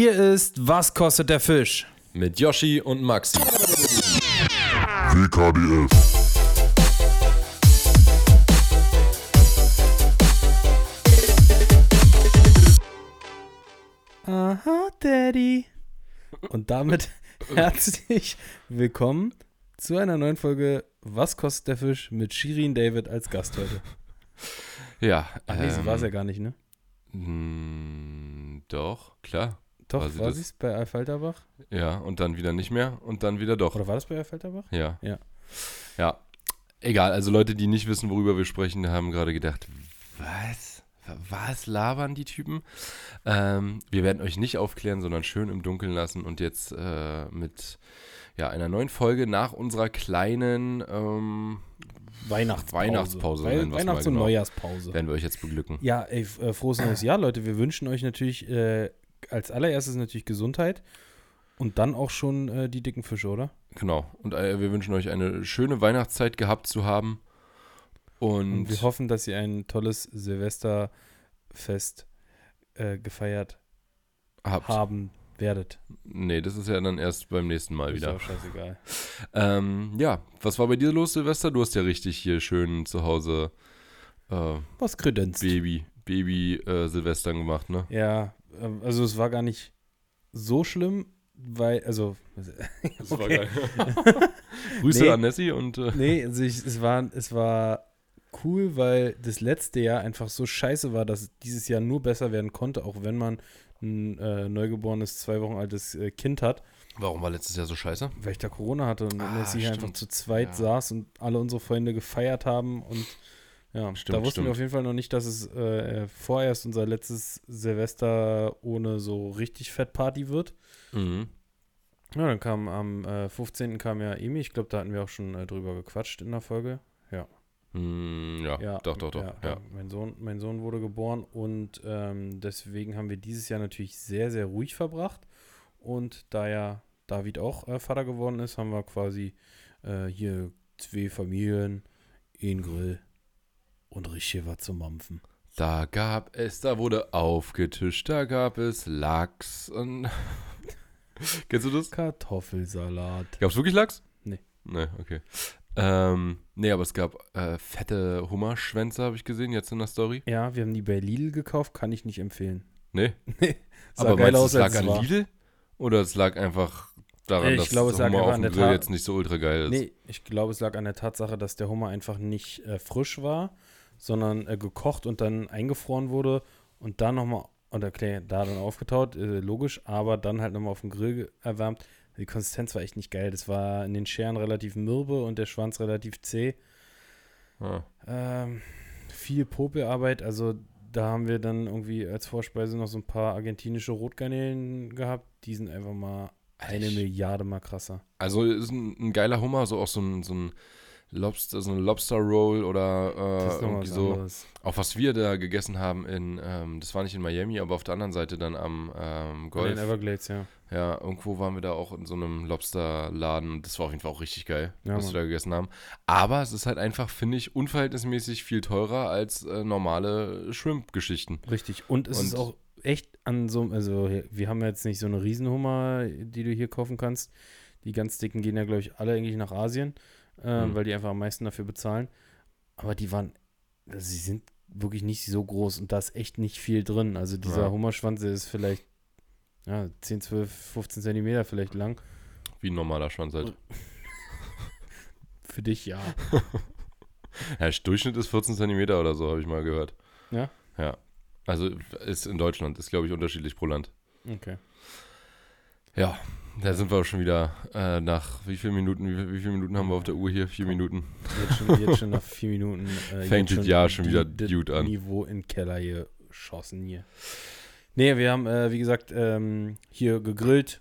Hier ist Was kostet der Fisch? Mit Yoshi und Maxi. WKDF. Aha, Daddy. Und damit herzlich willkommen zu einer neuen Folge Was kostet der Fisch mit Shirin David als Gast heute. Ja. Ach nee, ähm, war es ja gar nicht, ne? mh, Doch, klar. Doch, war sie war sie es bei Alfalterbach? Ja, und dann wieder nicht mehr und dann wieder doch. Oder war das bei Alfalterbach? Ja. Ja. Ja. Egal, also Leute, die nicht wissen, worüber wir sprechen, haben gerade gedacht, was? Was labern die Typen? Ähm, wir werden euch nicht aufklären, sondern schön im Dunkeln lassen und jetzt äh, mit ja, einer neuen Folge nach unserer kleinen ähm, Weihnachtspause. Weihnachtspause, Wei nennen wir's mal Weihnachts- und genau. Neujahrspause. werden wir euch jetzt beglücken. Ja, ey, äh, frohes neues Jahr, Leute. Wir wünschen euch natürlich äh, als allererstes natürlich Gesundheit und dann auch schon äh, die dicken Fische, oder? Genau. Und äh, wir wünschen euch eine schöne Weihnachtszeit gehabt zu haben. Und, Und wir hoffen, dass ihr ein tolles Silvesterfest äh, gefeiert habt. haben werdet. Nee, das ist ja dann erst beim nächsten Mal Ist wieder. auch scheißegal. Ähm, ja, was war bei dir los, Silvester? Du hast ja richtig hier schön zu Hause äh, Was kredenzt? Baby, Baby äh, Silvestern gemacht, ne? Ja, also es war gar nicht so schlimm, weil, also, Das war Okay. geil. Grüße Nee. an Nessie und äh, nee, also ich, es, war, es war cool, weil das letzte Jahr einfach so scheiße war, dass es dieses Jahr nur besser werden konnte, auch wenn man ein äh, neugeborenes, zwei Wochen altes äh, Kind hat, warum war letztes Jahr so scheiße? weil ich da Corona hatte und Ah, Nessie hier einfach stimmt. zu zweit Ja. saß und alle unsere Freunde gefeiert haben und ja, Stimmt, da wussten stimmt. wir auf jeden Fall noch nicht, dass es äh, vorerst unser letztes Silvester ohne so richtig Fettparty wird. Mhm. Ja, dann kam am äh, 15. kam ja Emi. Ich glaube, da hatten wir auch schon äh, drüber gequatscht in der Folge. Mm, ja, Ja, doch, doch, doch. Ja, ja, Mein, Sohn, mein Sohn wurde geboren und ähm, deswegen haben wir dieses Jahr natürlich sehr, sehr ruhig verbracht. Und da ja David auch äh, Vater geworden ist, haben wir quasi äh, hier zwei Familien, einen Grill und richtig was zum Mampfen. Da gab es, da wurde aufgetischt, da gab es Lachs und. Kennst du das? Kartoffelsalat. Gab es wirklich Lachs? Nee. Nee, okay. Ähm, nee, aber es gab äh, fette Hummerschwänze, habe ich gesehen, jetzt in der Story. Ja, wir haben die bei Lidl gekauft, kann ich nicht empfehlen. Nee. Sah aber geil meinst aus, es lag an war. Lidl? Oder es lag einfach daran, Ich dass glaube, es der lag Hummer auf dem Grill jetzt nicht so ultra geil ist? Nee, ich glaube, es lag an der Tatsache, dass der Hummer einfach nicht äh, frisch war, sondern äh, gekocht und dann eingefroren wurde und dann nochmal, oder okay, da dann aufgetaut, äh, logisch, aber dann halt nochmal auf dem Grill erwärmt. Die Konsistenz war echt nicht geil. Das war in den Scheren relativ mürbe und der Schwanz relativ zäh. Ah. Ähm, viel Popelarbeit, also da haben wir dann irgendwie als Vorspeise noch so ein paar argentinische Rotgarnelen gehabt. Die sind einfach mal eine Milliarde mal krasser. Also ist ein, ein geiler Hummer, so auch so ein, so ein Lobster, so ein Lobster Roll oder äh, ist irgendwie so. anderes. Auch was wir da gegessen haben in, ähm, das war nicht in Miami, aber auf der anderen Seite dann am ähm, den Golf. Everglades, ja. Ja, irgendwo waren wir da auch in so einem Lobsterladen. Das war auf jeden Fall auch richtig geil, Ja, was Mann. wir da gegessen haben. Aber es ist halt einfach, finde ich, unverhältnismäßig viel teurer als äh, normale Shrimp-Geschichten. Richtig. Und es ist Und- auch echt an so, also wir haben jetzt nicht so eine Riesenhummer, die du hier kaufen kannst. Die ganz dicken gehen ja, glaube ich, alle eigentlich nach Asien, äh, Mhm. weil die einfach am meisten dafür bezahlen. Aber die waren, also sie sind wirklich nicht so groß und da ist echt nicht viel drin. Also dieser Ja. Hummerschwanz ist vielleicht ja, 10, 12, 15 Zentimeter vielleicht lang. Wie ein normaler Schwanz halt. Für dich ja. Ja, Durchschnitt ist 14 Zentimeter oder so, habe ich mal gehört. Ja? Ja. Also ist in Deutschland, ist glaube ich unterschiedlich pro Land. Okay. Ja, da sind wir auch schon wieder äh, nach wie vielen Minuten, wie, wie viele Minuten haben wir auf der Uhr hier? Vier Minuten. Jetzt schon, jetzt schon nach vier Minuten. Äh, Fängt das Jahr schon wieder gut an. Niveau in den Keller geschossen hier. Nee, wir haben, äh, wie gesagt, ähm, hier gegrillt.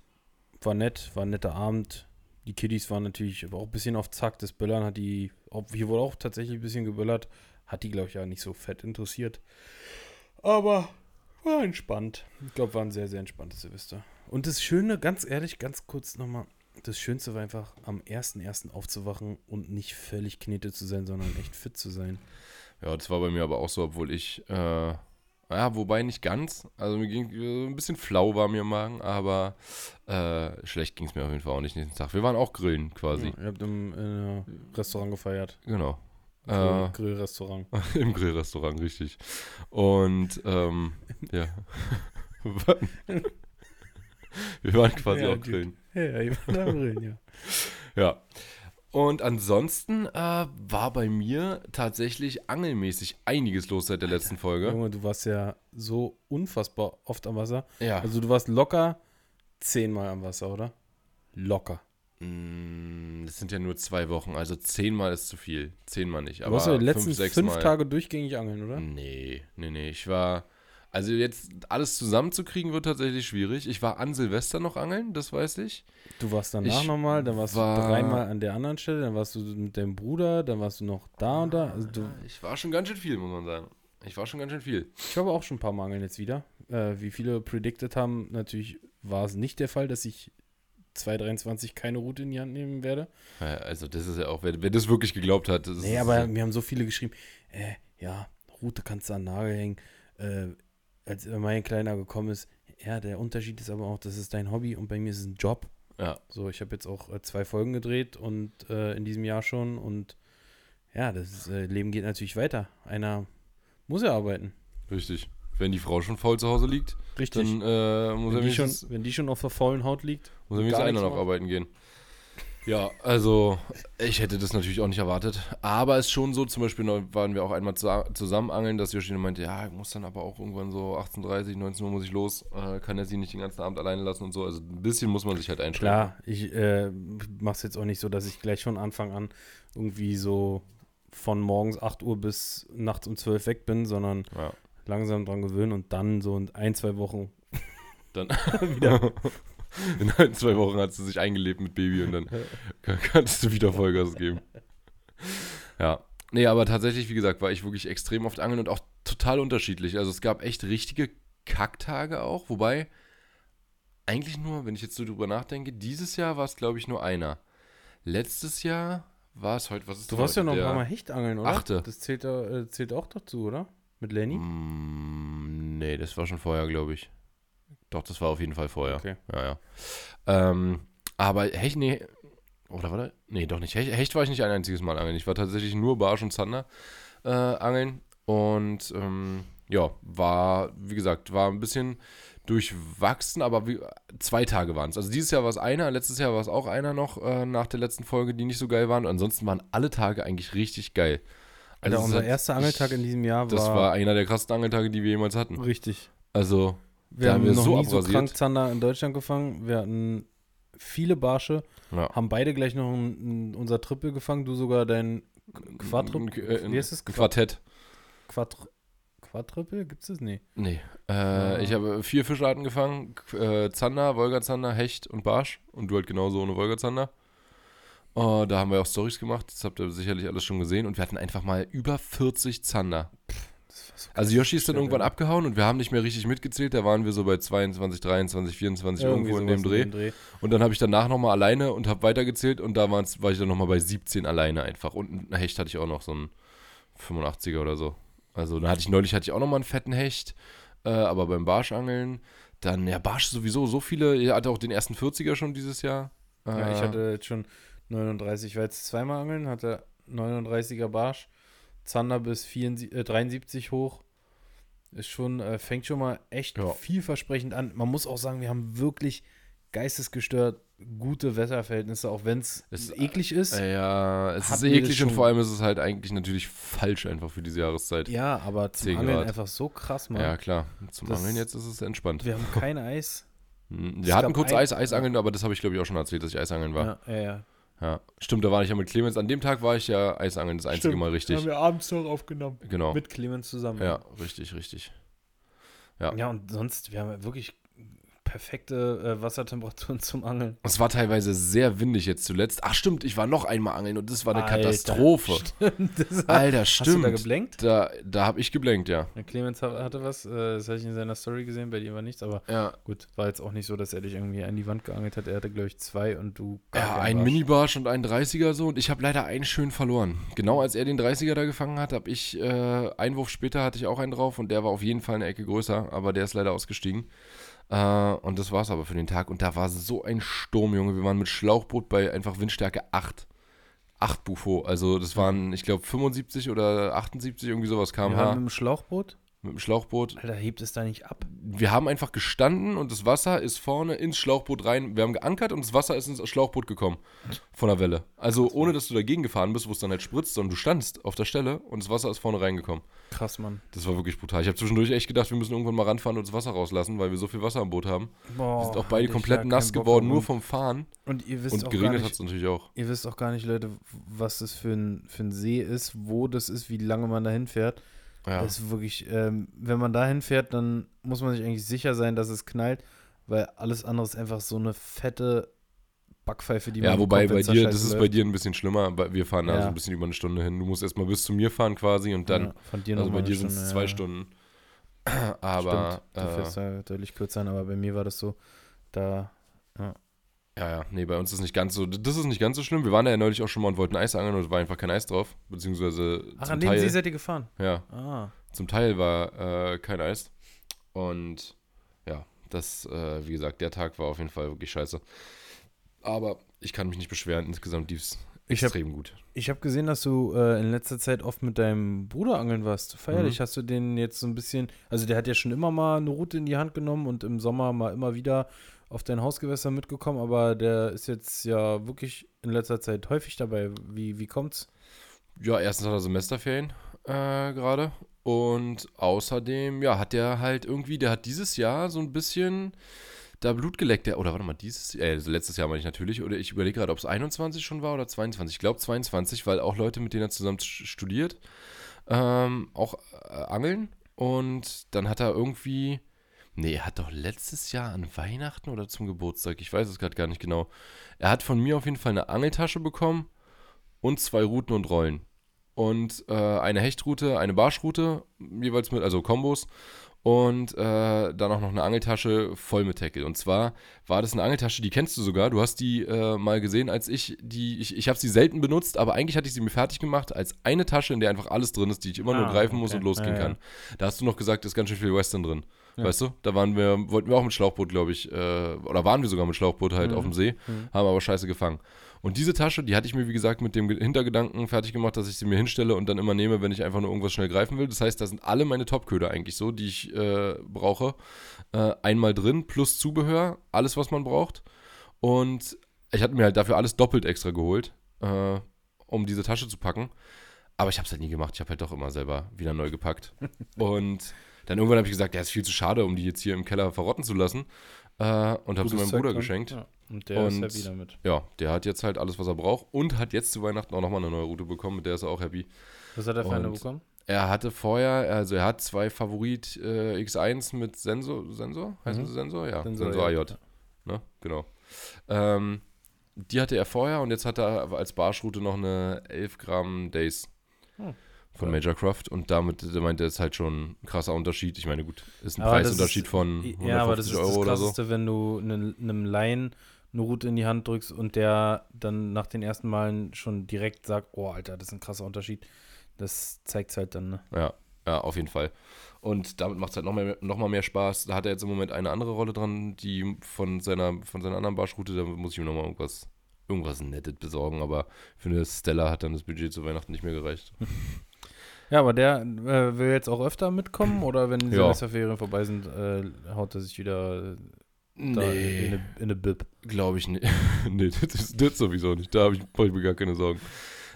War nett, war ein netter Abend. Die Kiddies waren natürlich auch ein bisschen auf Zack. Das Böllern hat die, ob, hier wurde auch tatsächlich ein bisschen geböllert. Hat die, glaube ich, ja nicht so fett interessiert. Aber war entspannt. Ich glaube, war ein sehr, sehr entspanntes Silvester. Und das Schöne, ganz ehrlich, ganz kurz nochmal, das Schönste war einfach, am 1.1. aufzuwachen und nicht völlig knete zu sein, sondern echt fit zu sein. Ja, das war bei mir aber auch so, obwohl ich äh, Ja, wobei nicht ganz. Also mir ging äh, ein bisschen flau war mir im Magen, aber äh, schlecht ging es mir auf jeden Fall auch nicht nächsten Tag. Wir waren auch grillen quasi. Ja, ihr habt im äh, Restaurant gefeiert. Genau. Grill, Äh, Grillrestaurant. Im Grillrestaurant, richtig. Und ähm, ja. Wir waren quasi Ja, auch grillen. Ja, ja, ihr wart am Grillen, ja. Ja. Und ansonsten äh, war bei mir tatsächlich angelmäßig einiges los seit der letzten Folge. Junge, du warst ja so unfassbar oft am Wasser. Ja. Also du warst locker zehnmal am Wasser, oder? Locker. Mm, Das sind ja nur zwei Wochen, also zehnmal ist zu viel. Zehnmal nicht. Du Aber warst ja die letzten fünf, sechs fünf Mal. Tage durchgängig angeln, oder? Nee, nee, nee. Ich war. Also jetzt alles zusammenzukriegen wird tatsächlich schwierig. Ich war an Silvester noch angeln, das weiß ich. Du warst danach nochmal, dann warst war- du dreimal an der anderen Stelle, dann warst du mit deinem Bruder, dann warst du noch da und da. Also du, Ich war schon ganz schön viel, muss man sagen. Ich war schon ganz schön viel. ich habe auch schon ein paar Mal angeln jetzt wieder. Äh, wie viele predicted haben, natürlich war es nicht der Fall, dass ich 2023 keine Route in die Hand nehmen werde. Ja, Also das ist ja auch, wer, wer das wirklich geglaubt hat. Das Nee, ist, aber mir haben so viele geschrieben, äh, ja, Route kannst du an den Nagel hängen. Äh, als mein Kleiner gekommen ist, ja, der Unterschied ist aber auch, das ist dein Hobby und bei mir ist es ein Job. Ja, So, ich habe jetzt auch äh, zwei Folgen gedreht und äh, in diesem Jahr schon und ja, das äh, Leben geht natürlich weiter. Einer muss ja arbeiten. richtig. Wenn die Frau schon faul zu Hause liegt, Richtig. dann äh, muss, er wenn, die schon, wenn die schon auf der faulen Haut liegt. muss er wenigstens einer noch macht. arbeiten gehen. Ja, also ich hätte das natürlich auch nicht erwartet. Aber es ist schon so, zum Beispiel waren wir auch einmal zu, zusammen angeln, dass Yoshino meinte, ja, ich muss dann aber auch irgendwann so 18.30, 19 Uhr muss ich los. Äh, kann er sie nicht den ganzen Abend alleine lassen und so. Also ein bisschen muss man sich halt einstellen. Klar, ich äh, mache es jetzt auch nicht so, dass ich gleich von Anfang an irgendwie so von morgens 8 Uhr bis nachts um 12 weg bin, sondern Ja. Langsam dran gewöhnen und dann so in ein, zwei Wochen Dann wieder. In ein, zwei Wochen hat sie sich eingelebt mit Baby und dann kann- kannst du wieder Vollgas geben. Ja. Nee, aber tatsächlich, wie gesagt, war ich wirklich extrem oft angeln und auch total unterschiedlich. Also es gab echt richtige Kacktage auch, wobei eigentlich nur, wenn ich jetzt so drüber nachdenke, dieses Jahr war es, glaube ich, nur einer. Letztes Jahr war es heute, was ist Du denn warst ja heute? noch ein paar Mal Hechtangeln, oder? Achte. Das zählt, äh, zählt auch dazu, oder? Mit Lenny? Mm, nee, das war schon vorher, glaube ich. Doch, das war auf jeden Fall vorher. Okay. Ja, ja. Ähm, aber Hecht, nee, oder warte, nee, doch nicht. Hecht, Hecht war ich nicht ein einziges Mal angeln. Ich war tatsächlich nur Barsch und Zander äh, angeln und ähm, ja, war, wie gesagt, war ein bisschen durchwachsen, aber wie, zwei Tage waren es. Also dieses Jahr war es einer, letztes Jahr war es auch einer noch äh, nach der letzten Folge, die nicht so geil waren. Und ansonsten waren alle Tage eigentlich richtig geil. Alter, es unser hat- erster Angeltag in diesem Jahr Das war, war einer der krassesten Angeltage, die wir jemals hatten. richtig. Also, Wir haben wir noch so nie so abrasiert. krank Zander in Deutschland gefangen. Wir hatten viele Barsche, ja. haben beide gleich noch ein, ein, unser Triple gefangen. Du sogar dein Quadruple. Äh, Wie heißt es? Quad, Quartett. Quadr Quadruple? Gibt es das? Nee. Nee. Äh, Ich habe vier Fischarten gefangen: äh, Zander, Wolgazander, Hecht und Barsch. Und du halt genauso ohne Wolgazander. Oh, da haben wir auch Stories gemacht. Das habt ihr sicherlich alles schon gesehen. Und wir hatten einfach mal über 40 Zander. So Also Yoshi ist dann irgendwann abgehauen und wir haben nicht mehr richtig mitgezählt. Da waren wir so bei 22, 23, 24 irgendwo in dem sowas Dreh. Und dann habe ich danach nochmal alleine und habe weitergezählt und da war ich dann nochmal bei 17 alleine einfach. Und ein Hecht hatte ich auch noch, so einen 85er oder so. Also dann hatte ich neulich hatte ich auch nochmal einen fetten Hecht, äh, aber beim Barschangeln. Dann, ja, Barsch sowieso so viele. Ihr hatte auch den ersten 40er schon dieses Jahr. Ja, ich Äh, hatte jetzt schon 39, ich war jetzt zweimal angeln, hatte 39er Barsch, Zander bis 74, äh, 73 hoch. Ist schon, äh, fängt schon mal echt Ja. vielversprechend an. Man muss auch sagen, wir haben wirklich geistesgestört gute Wetterverhältnisse, auch wenn es Es- eklig ist. äh, Ja, es Hatten ist eklig und vor allem ist es halt eigentlich natürlich falsch einfach für diese Jahreszeit. ja, aber zum 10 Angeln Grad. einfach so krass, Mann. Ja, klar. Zum Das- Angeln jetzt ist es entspannt. Wir haben kein Eis. Hm, es Wir hatten gab kurz Eis, Eisangeln, aber das habe ich glaube ich auch schon erzählt, dass ich Eisangeln war. Ja, ja, ja. Ja, stimmt, da war ich ja mit Clemens. An dem Tag war ich ja Eisangeln, das einzige Stimmt, Mal richtig. Haben wir abends noch aufgenommen. Genau. Mit Clemens zusammen. Ja, richtig, richtig. Ja. Ja, und sonst, wir haben ja wirklich perfekte äh, Wassertemperaturen zum Angeln. Es war teilweise sehr windig jetzt zuletzt. Ach stimmt, ich war noch einmal angeln und das war eine Alter, Katastrophe. Stimmt. Das Alter, Hast du stimmt. da geblenkt? Da, da habe ich geblenkt, ja. Der Clemens ha- hatte was, äh, das hatte ich in seiner Story gesehen, bei dir war nichts, aber Ja, gut, war jetzt auch nicht so, dass er dich irgendwie an die Wand geangelt hat. Er hatte, glaube ich, zwei und du. ja keinen ein Barsch. Minibarsch und ein 30er so und ich habe leider einen schön verloren. Genau als er den 30er da gefangen hat, habe ich, äh, einen Wurf später hatte ich auch einen drauf und der war auf jeden Fall eine Ecke größer, aber der ist leider ausgestiegen. Äh, und das war's aber für den Tag und da war so ein Sturm, Junge. Wir waren mit Schlauchboot bei einfach Windstärke 8. 8 Bufo, also das waren, ich glaube, 75 oder 78, irgendwie sowas Wir waren mit dem Schlauchboot. Mit dem Schlauchboot. Alter, hebt es da nicht ab? Wir haben einfach gestanden und das Wasser ist vorne ins Schlauchboot rein. Wir haben geankert und das Wasser ist ins Schlauchboot gekommen von der Welle. Also ohne, dass du dagegen gefahren bist, wo es dann halt spritzt, sondern du standst auf der Stelle und das Wasser ist vorne reingekommen. Krass, Mann. Das war wirklich brutal. Ich habe zwischendurch echt gedacht, wir müssen irgendwann mal ranfahren und das Wasser rauslassen, weil wir so viel Wasser am Boot haben. Boah, Wir sind auch beide komplett nass Bock geworden, nur vom Fahren. Und ihr wisst Und auch geregnet hat es natürlich auch. ihr wisst auch gar nicht, Leute, was das für ein, für ein See ist, wo das ist, wie lange man da hinfährt. Ja. Das ist wirklich, ähm, wenn man da hinfährt, dann muss man sich eigentlich sicher sein, dass es knallt, weil alles andere ist einfach so eine fette Backpfeife, die Ja, man wobei bekommt, bei dir, das ist bei dir ein bisschen schlimmer, wir fahren da Ja. so ein bisschen über eine Stunde hin. Du musst erstmal bis zu mir fahren quasi und dann, ja, von dir also bei dir sind es zwei ja. Stunden. Aber, Stimmt, du äh, fährst da deutlich kürzer hin, aber bei mir war das so, da, Ja, ja, nee, bei uns ist nicht ganz so, das ist nicht ganz so schlimm. Wir waren da ja neulich auch schon mal und wollten Eis angeln und es war einfach kein Eis drauf, beziehungsweise ach, zum an dem Teil, See seid ihr gefahren? ja, Ah, zum Teil war äh, kein Eis und ja, das, äh, wie gesagt, der Tag war auf jeden Fall wirklich scheiße. Aber ich kann mich nicht beschweren, insgesamt lief es Ich hab- extrem gut. Ich habe gesehen, dass du äh, in letzter Zeit oft mit deinem Bruder angeln warst. Feierlich Mhm. hast du den jetzt so ein bisschen, also der hat ja schon immer mal eine Route in die Hand genommen und im Sommer mal immer wieder auf dein Hausgewässer mitgekommen, aber der ist jetzt ja wirklich in letzter Zeit häufig dabei. Wie, wie kommt's? Ja, erstens hat er Semesterferien äh, gerade. Und außerdem, ja, hat der halt irgendwie, der hat dieses Jahr so ein bisschen da Blut geleckt. Der, oder warte mal, dieses, äh, also letztes Jahr meine ich natürlich. Oder ich überlege gerade, ob es 21 schon war oder 22. Ich glaube 22, weil auch Leute, mit denen er zusammen st- studiert, ähm, auch äh, angeln. Und dann hat er irgendwie, nee, er hat doch letztes Jahr an Weihnachten oder zum Geburtstag, ich weiß es gerade gar nicht genau. Er hat von mir auf jeden Fall eine Angeltasche bekommen und zwei Routen und Rollen. Und äh, eine Hechtroute, eine Barschroute, jeweils mit, also Kombos. Und äh, dann auch noch eine Angeltasche voll mit Tackle. Und zwar war das eine Angeltasche, die kennst du sogar. Du hast die äh, mal gesehen, als ich die, ich, ich habe sie selten benutzt, aber eigentlich hatte ich sie mir fertig gemacht als eine Tasche, in der einfach alles drin ist, die ich immer nur Ah, greifen muss okay. und losgehen Ja, ja. kann. Da hast du noch gesagt, ist ganz schön viel Western drin. Ja. Weißt du? Da waren wir, wollten wir auch mit Schlauchboot, glaube ich, äh, oder waren wir sogar mit Schlauchboot halt Mhm. auf dem See, Mhm. haben aber scheiße gefangen. Und diese Tasche, die hatte ich mir, wie gesagt, mit dem Ge- Hintergedanken fertig gemacht, dass ich sie mir hinstelle und dann immer nehme, wenn ich einfach nur irgendwas schnell greifen will. Das heißt, da sind alle meine Topköder eigentlich so, die ich äh, brauche, äh, einmal drin, plus Zubehör, alles, was man braucht. Und ich hatte mir halt dafür alles doppelt extra geholt, äh, um diese Tasche zu packen. Aber ich habe es halt nie gemacht. Ich habe halt doch immer selber wieder neu gepackt. und dann irgendwann habe ich gesagt, der ist viel zu schade, um die jetzt hier im Keller verrotten zu lassen. Äh, und habe sie meinem Zeug Bruder dran. geschenkt. Ja. Und der Und- ist happy damit. Ja, der hat jetzt halt alles, was er braucht und hat jetzt zu Weihnachten auch nochmal eine neue Route bekommen, mit der ist er auch happy. Was hat er für eine bekommen? Er hatte vorher, also er hat zwei Favorit äh, X1 mit Sensor, Sensor? Heißt Mhm. das Sensor? Ja, Sensor, Sensor, ja. AJ. Ne? Genau. Ähm, die hatte er vorher und jetzt hat er als Barschroute noch eine 11 Gramm Days Hm. Von. Major Craft und damit der meinte er, ist halt schon ein krasser Unterschied. Ich meine, gut, ist ein Aber Preisunterschied ist- von 150 Ja, aber das ist Euro das oder so. Krasseste, wenn du ne- einem Laien eine Route in die Hand drückst und der dann nach den ersten Malen schon direkt sagt, oh Alter, das ist ein krasser Unterschied. Das zeigt halt dann, ne? Ja, ja, auf jeden Fall. Und damit macht es halt noch, mehr, noch mal mehr Spaß. Da hat er jetzt im Moment eine andere Rolle dran, die von seiner, von seiner anderen Barschroute, da muss ich ihm nochmal irgendwas, irgendwas Nettes besorgen. Aber für eine Stella hat dann das Budget zu Weihnachten nicht mehr gereicht. Ja, aber der äh, will jetzt auch öfter mitkommen oder wenn die Ja. Semesterferien vorbei sind, äh, haut er sich wieder da in, in, eine, in eine Bib. glaube ich nicht. nee, das, ist- das sowieso nicht. Da habe ich, mach ich mir gar keine Sorgen.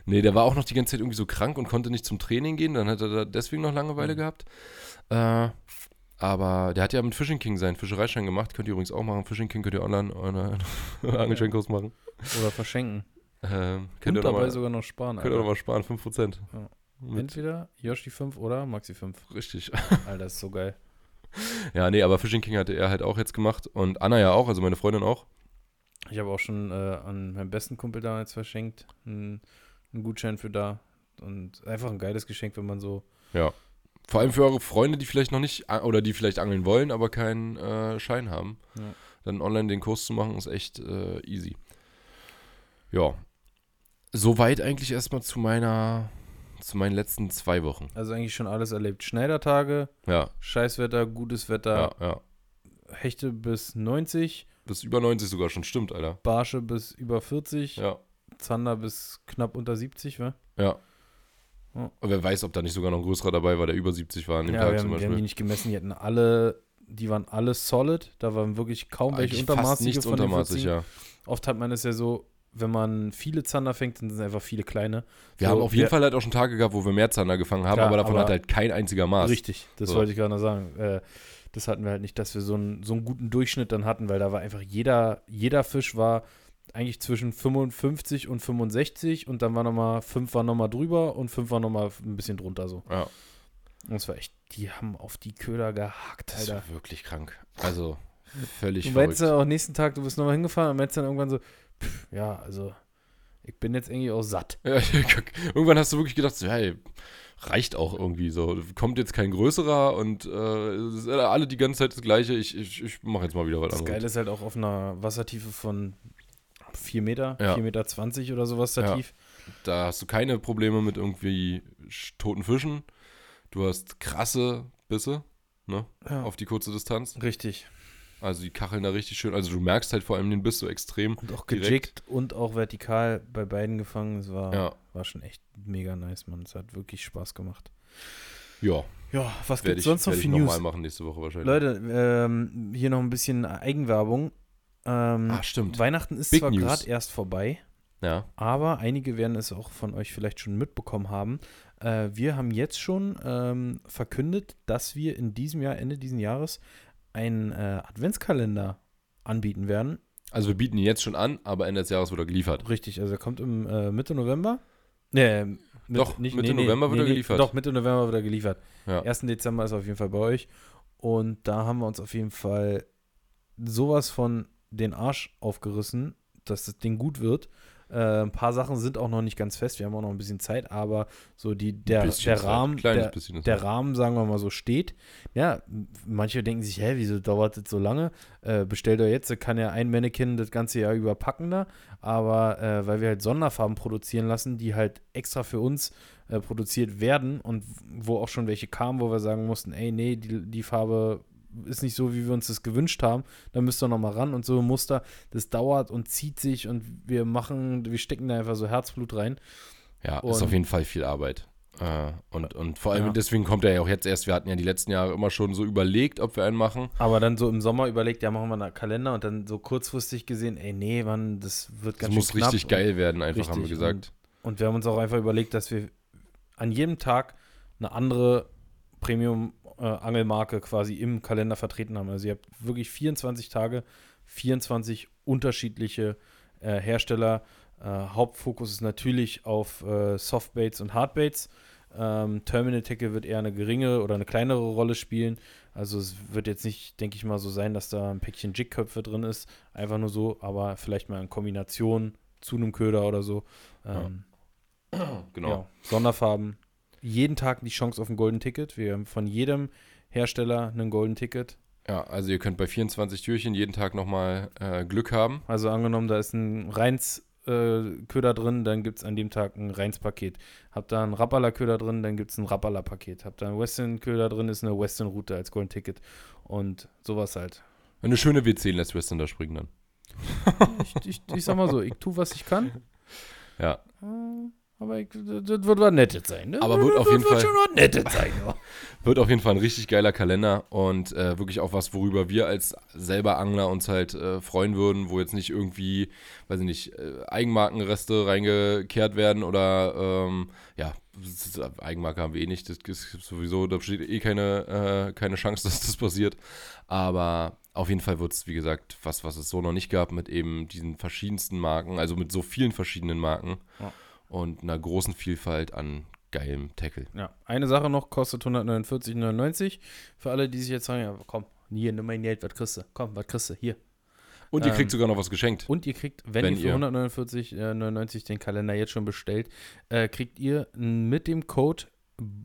Nee, der war auch noch die ganze Zeit irgendwie so krank und konnte nicht zum Training gehen. Dann hat er da deswegen noch Langeweile Mhm. gehabt. Äh, aber der hat ja mit Fishing King seinen Fischereischein gemacht. Könnt ihr übrigens auch machen. Fishing King könnt ihr online einen Angelscheinkurs machen. Oder verschenken. Ähm, könnt Und ihr dabei mal, sogar noch sparen. könnt ihr Alter. mal sparen, 5%. Ja. Entweder Yoshi 5 oder Maxi 5. richtig. Alter, ist so geil. ja, nee, aber Fishing King hatte er halt auch jetzt gemacht und Anna ja auch, also meine Freundin auch. Ich habe auch schon äh, an meinen besten Kumpel damals verschenkt. Einen, einen Gutschein für da. Und einfach ein geiles Geschenk, wenn man so. Ja. Vor allem für eure Freunde, die vielleicht noch nicht oder die vielleicht angeln wollen, aber keinen äh, Schein haben. Ja. Dann online den Kurs zu machen, ist echt äh, easy. Ja. Soweit eigentlich erstmal zu meiner, zu meinen letzten zwei Wochen. Also eigentlich schon alles erlebt. Schneidertage, Ja, Scheißwetter, gutes Wetter, ja, ja. Hechte bis 90, Bis über 90 sogar schon, stimmt, Alter. Barsche bis über 40, Ja, Zander bis knapp unter 70, wa? ja. Und wer weiß, ob da nicht sogar noch ein größerer dabei war, der über 70 war an dem Ja, Tag wir zum haben, wir haben die Beispiel. nicht gemessen, die hatten alle, die waren alle solid, da waren wirklich kaum welche Eigentlich fast untermaßige nichts untermaßig, 40. ja. Oft hat man es ja so, wenn man viele Zander fängt, dann sind es einfach viele kleine. Wir So, haben auf jeden wir- Fall halt auch schon Tage gehabt, wo wir mehr Zander gefangen haben, Klar, aber davon aber- hat halt kein einziger Maß. Richtig, das So. wollte ich gerade noch sagen. Äh, das hatten wir halt nicht, dass wir so einen, so einen guten Durchschnitt dann hatten, weil da war einfach jeder, jeder Fisch war eigentlich zwischen 55 und 65 und dann war nochmal, fünf war nochmal drüber und fünf war nochmal ein bisschen drunter so. Ja, Und es war echt, die haben auf die Köder gehackt, das Alter. war wirklich krank. Also, völlig Du meinst ja auch nächsten Tag, du bist nochmal hingefahren und meinst dann irgendwann so, pff, ja, also ich bin jetzt irgendwie auch satt. Ja, irgendwann hast du wirklich gedacht, so, hey, reicht auch irgendwie so. Kommt jetzt kein größerer und äh, alle die ganze Zeit das Gleiche. Ich, ich, ich mache jetzt mal wieder was Das anderes. Geile ist halt auch auf einer Wassertiefe von 4 Meter, Ja. 4,20 Meter 20 oder sowas da Ja. tief. Da hast du keine Probleme mit irgendwie toten Fischen. Du hast krasse Bisse Ja. auf die kurze Distanz. Richtig. Also die kacheln da richtig schön. Also du merkst halt vor allem den Biss so extrem. Und auch Direkt. gejickt und auch vertikal bei beiden gefangen. Es war, Ja, war schon echt mega nice, Mann. Es hat wirklich Spaß gemacht. ja. Ja, was gibt's ich, sonst noch für News? nochmal machen nächste Woche wahrscheinlich. Leute, ähm, hier noch ein bisschen Eigenwerbung. Ähm, Ah, stimmt. Weihnachten ist Big zwar gerade erst vorbei, Ja. aber einige werden es auch von euch vielleicht schon mitbekommen haben. Äh, wir haben jetzt schon ähm, verkündet, dass wir in diesem Jahr, Ende dieses Jahres, einen äh, Adventskalender anbieten werden. Also wir bieten ihn jetzt schon an, aber Ende des Jahres wird er geliefert. Richtig, also er kommt im äh, Mitte November. Nee, mit, Doch, Mitte November wird er geliefert. Doch, Mitte November wird er geliefert. Ja. 1. Dezember ist er auf jeden Fall bei euch. Und da haben wir uns auf jeden Fall sowas von den Arsch aufgerissen, dass das Ding gut wird. Äh, ein paar Sachen sind auch noch nicht ganz fest. Wir haben auch noch ein bisschen Zeit, aber so die, der, der Rahmen, der, der. Rahmen, sagen wir mal so, steht. Ja, manche denken sich, hä, wieso dauert das so lange? Äh, bestellt doch jetzt, kann ja ein Mannequin das ganze Jahr über packen da. Aber äh, weil wir halt Sonderfarben produzieren lassen, die halt extra für uns äh, produziert werden und wo auch schon welche kamen, wo wir sagen mussten, ey, nee, die, die Farbe ist nicht so, wie wir uns das gewünscht haben, da müsst ihr noch mal ran und so ein Muster, das dauert und zieht sich und wir machen, wir stecken da einfach so Herzblut rein. Ja, ist Und- auf jeden Fall viel Arbeit. Äh, und, und vor allem Ja. deswegen kommt er ja auch jetzt erst. Wir hatten ja die letzten Jahre immer schon so überlegt, ob wir einen machen. Aber dann so im Sommer überlegt, ja, machen wir einen Kalender und dann so kurzfristig gesehen, ey, nee, Mann, das wird Das ganz muss schön knapp. richtig geil werden, einfach haben wir Richtig, gesagt. Und, und wir haben uns auch einfach überlegt, dass wir an jedem Tag eine andere Premium-Angelmarke quasi im Kalender vertreten haben. Also ihr habt wirklich 24 Tage, 24 unterschiedliche äh, Hersteller. Äh, Hauptfokus ist natürlich auf äh, Softbaits und Hardbaits. Ähm, Terminal Tackle wird eher eine geringere oder eine kleinere Rolle spielen. Also es wird jetzt nicht, denke ich mal, so sein, dass da ein Päckchen Jigköpfe drin ist. Einfach nur so, aber vielleicht mal in Kombination zu einem Köder oder so. Ähm, Genau. ja, Sonderfarben. Jeden Tag die Chance auf ein Golden Ticket. Wir haben von jedem Hersteller einen Golden Ticket. Ja, also ihr könnt bei 24 Türchen jeden Tag nochmal äh, Glück haben. Also angenommen, da ist ein Reins äh, Köder drin, dann gibt es an dem Tag ein Reins-Paket. Habt da einen Rappala-Köder drin, dann gibt es ein Rappala-Paket. Habt da einen Western-Köder drin, ist eine Western-Route als Golden Ticket. Und sowas halt. Eine schöne W10 lässt Western da springen dann. Ich, ich, ich sag mal so, ich tue, was ich kann. Ja. Äh, Aber ich, das das wird was Nettes sein. Ne? Aber wird auf jeden wird Fall- schon was Nettes sein. Ja. Wird auf jeden Fall ein richtig geiler Kalender und äh, wirklich auch was, worüber wir als selber Angler uns halt äh, freuen würden, wo jetzt nicht irgendwie, weiß ich nicht, äh, Eigenmarkenreste reingekehrt werden oder ähm, ja, das ist- Eigenmarke haben wir eh nicht, das ist sowieso, da besteht eh keine, äh, keine Chance, dass das passiert. Aber auf jeden Fall wird es, wie gesagt, was, was es so noch nicht gab, mit eben diesen verschiedensten Marken, also mit so vielen verschiedenen Marken Ja. Und einer großen Vielfalt an geilem Tackle. Ja, eine Sache noch, kostet 149,99. Für alle, die sich jetzt sagen, ja, komm, hier, nimm mein Geld, was kriegst du? Komm, was kriegst du? Hier. Und ihr Ähm, kriegt sogar noch was geschenkt. Und ihr kriegt, wenn, Wenn ihr für ihr- 149,99 den Kalender jetzt schon bestellt, äh, kriegt ihr mit dem Code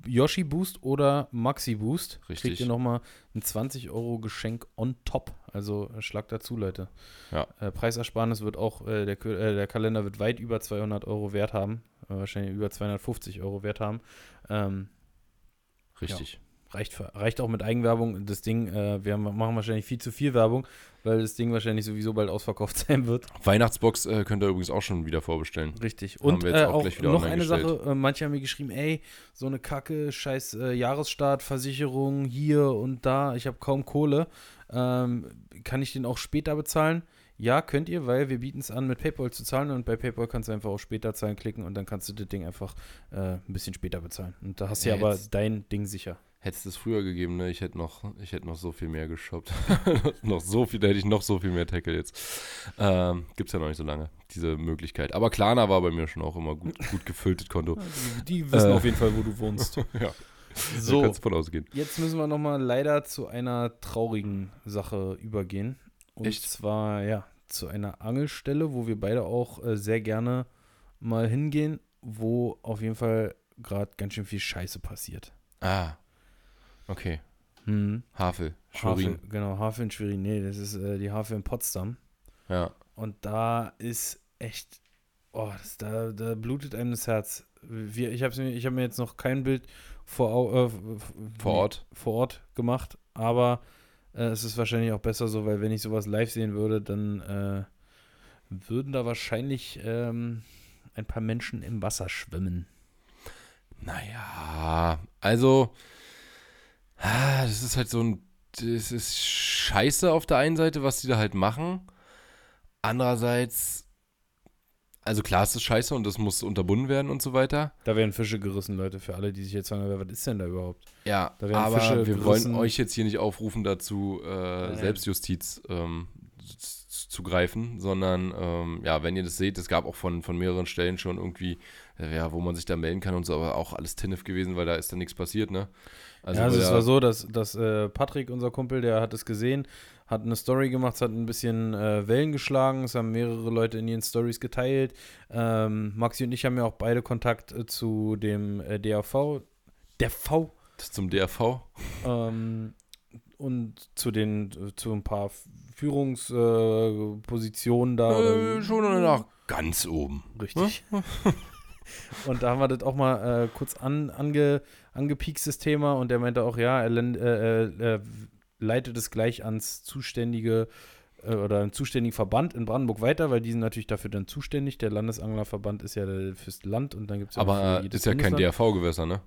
Yoshi Boost oder Maxi Boost, Richtig. kriegt ihr nochmal ein 20 Euro Geschenk on top. Also äh, schlag dazu, Leute. Ja. Äh, Preisersparnis wird auch, äh, der, äh, der Kalender wird weit über 200 Euro Wert haben. Äh, wahrscheinlich über 250 Euro Wert haben. Ähm, Richtig. Reicht, reicht auch mit Eigenwerbung. Das Ding, äh, wir machen wahrscheinlich viel zu viel Werbung, weil das Ding wahrscheinlich sowieso bald ausverkauft sein wird. Weihnachtsbox äh, könnt ihr übrigens auch schon wieder vorbestellen. Richtig. Und äh, auch auch noch eine gestellt. Sache, äh, manche haben mir geschrieben, ey, so eine Kacke, scheiß äh, Jahresstart, Versicherung hier und da, ich habe kaum Kohle. Ähm, kann ich den auch später bezahlen? Ja, könnt ihr, weil wir bieten es an, mit PayPal zu zahlen und bei PayPal kannst du einfach auf später zahlen klicken und dann kannst du das Ding einfach äh, ein bisschen später bezahlen. Und da hast du Ja, aber dein Ding sicher. Hätte es das früher gegeben, ne? Ich hätte noch, ich hätte noch so viel mehr geshoppt. noch so viel, da hätte ich noch so viel mehr Tackle jetzt. Ähm, Gibt es ja noch nicht so lange, diese Möglichkeit. Aber Klarna war bei mir schon auch immer gut, gut gefülltes Konto. Die, die wissen Äh. auf jeden Fall, wo du wohnst. ja, So, da kannst du von ausgehen. Jetzt müssen wir nochmal leider zu einer traurigen Sache übergehen. Und Echt? zwar, ja, zu einer Angelstelle, wo wir beide auch äh, sehr gerne mal hingehen, wo auf jeden Fall gerade ganz schön viel Scheiße passiert. Ah, okay. Hm. Havel, Schwerin. Havel, genau, Havel in Schwerin. Nee, das ist äh, die Havel in Potsdam. Ja, Und da ist echt, oh, das, da, da blutet einem das Herz. Wir, ich habe mir, ich hab mir jetzt noch kein Bild vor, äh, vor Ort. vor Ort gemacht, aber äh, es ist wahrscheinlich auch besser so, weil wenn ich sowas live sehen würde, dann äh, würden da wahrscheinlich ähm, ein paar Menschen im Wasser schwimmen. Naja, also, das ist halt so ein, das ist scheiße auf der einen Seite, was die da halt machen. Andererseits, also klar ist es scheiße und das muss unterbunden werden und so weiter. Da werden Fische gerissen, Leute, für alle, die sich jetzt fragen, was ist denn da überhaupt? Ja, Da aber Fische wir gerissen. wollen euch jetzt hier nicht aufrufen dazu, äh. Selbstjustiz ähm, zu greifen, sondern ähm, ja, wenn ihr das seht, es gab auch von, von mehreren Stellen schon irgendwie, ja, wo man sich da melden kann und so, aber auch alles Tinnef gewesen, weil da ist dann nichts passiert, ne? Ja, also es war so, dass, dass äh, Patrick, unser Kumpel, der hat es gesehen, hat eine Story gemacht, es hat ein bisschen äh, Wellen geschlagen, es haben mehrere Leute in ihren Stories geteilt. Ähm, Maxi und ich haben ja auch beide Kontakt äh, zu dem äh, DAV. Der V das zum DRV. ähm, und zu den zu ein paar Führungspositionen äh, da. oder- Äh, schon nach ganz oben. Richtig. Und da haben wir das auch mal äh, kurz an, ange, angepiekst, das Thema. Und der meinte auch, ja, er äh, äh, äh, leitet es gleich ans zuständige äh, oder einen zuständigen Verband in Brandenburg weiter, weil die sind natürlich dafür dann zuständig. Der Landesanglerverband ist ja der, fürs Land und dann gibt es ja Aber äh, ist ja kein DRV-Gewässer, ne?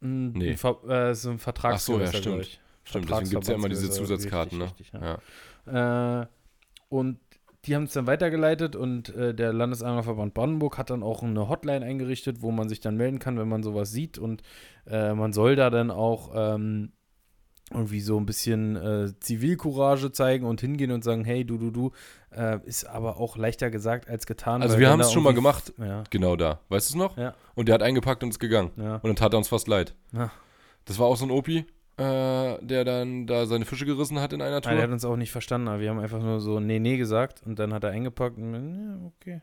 Mm, Nee. ein Ver äh, ist ein Vertragsgewässer, Ach so, ja, stimmt. Stimmt, deswegen gibt es ja immer diese Zusatzkarten, richtig, ne? richtig, ja. ja. Äh, und die haben es dann weitergeleitet und äh, der Landesanglerverband Brandenburg hat dann auch eine Hotline eingerichtet, wo man sich dann melden kann, wenn man sowas sieht. Und äh, man soll da dann auch ähm, irgendwie so ein bisschen äh, Zivilcourage zeigen und hingehen und sagen, hey, du, du, du, äh, ist aber auch leichter gesagt als getan. Also wir haben es schon mal gemacht, Ja, genau da. Weißt du es noch? Ja. Und der hat eingepackt und ist gegangen. ja. Und dann tat er uns fast leid. Das war auch so ein Opi, äh, der dann da seine Fische gerissen hat in einer Tour. Ah, der hat uns auch nicht verstanden, aber wir haben einfach nur so nee, nee gesagt und dann hat er eingepackt und dann, ja, okay.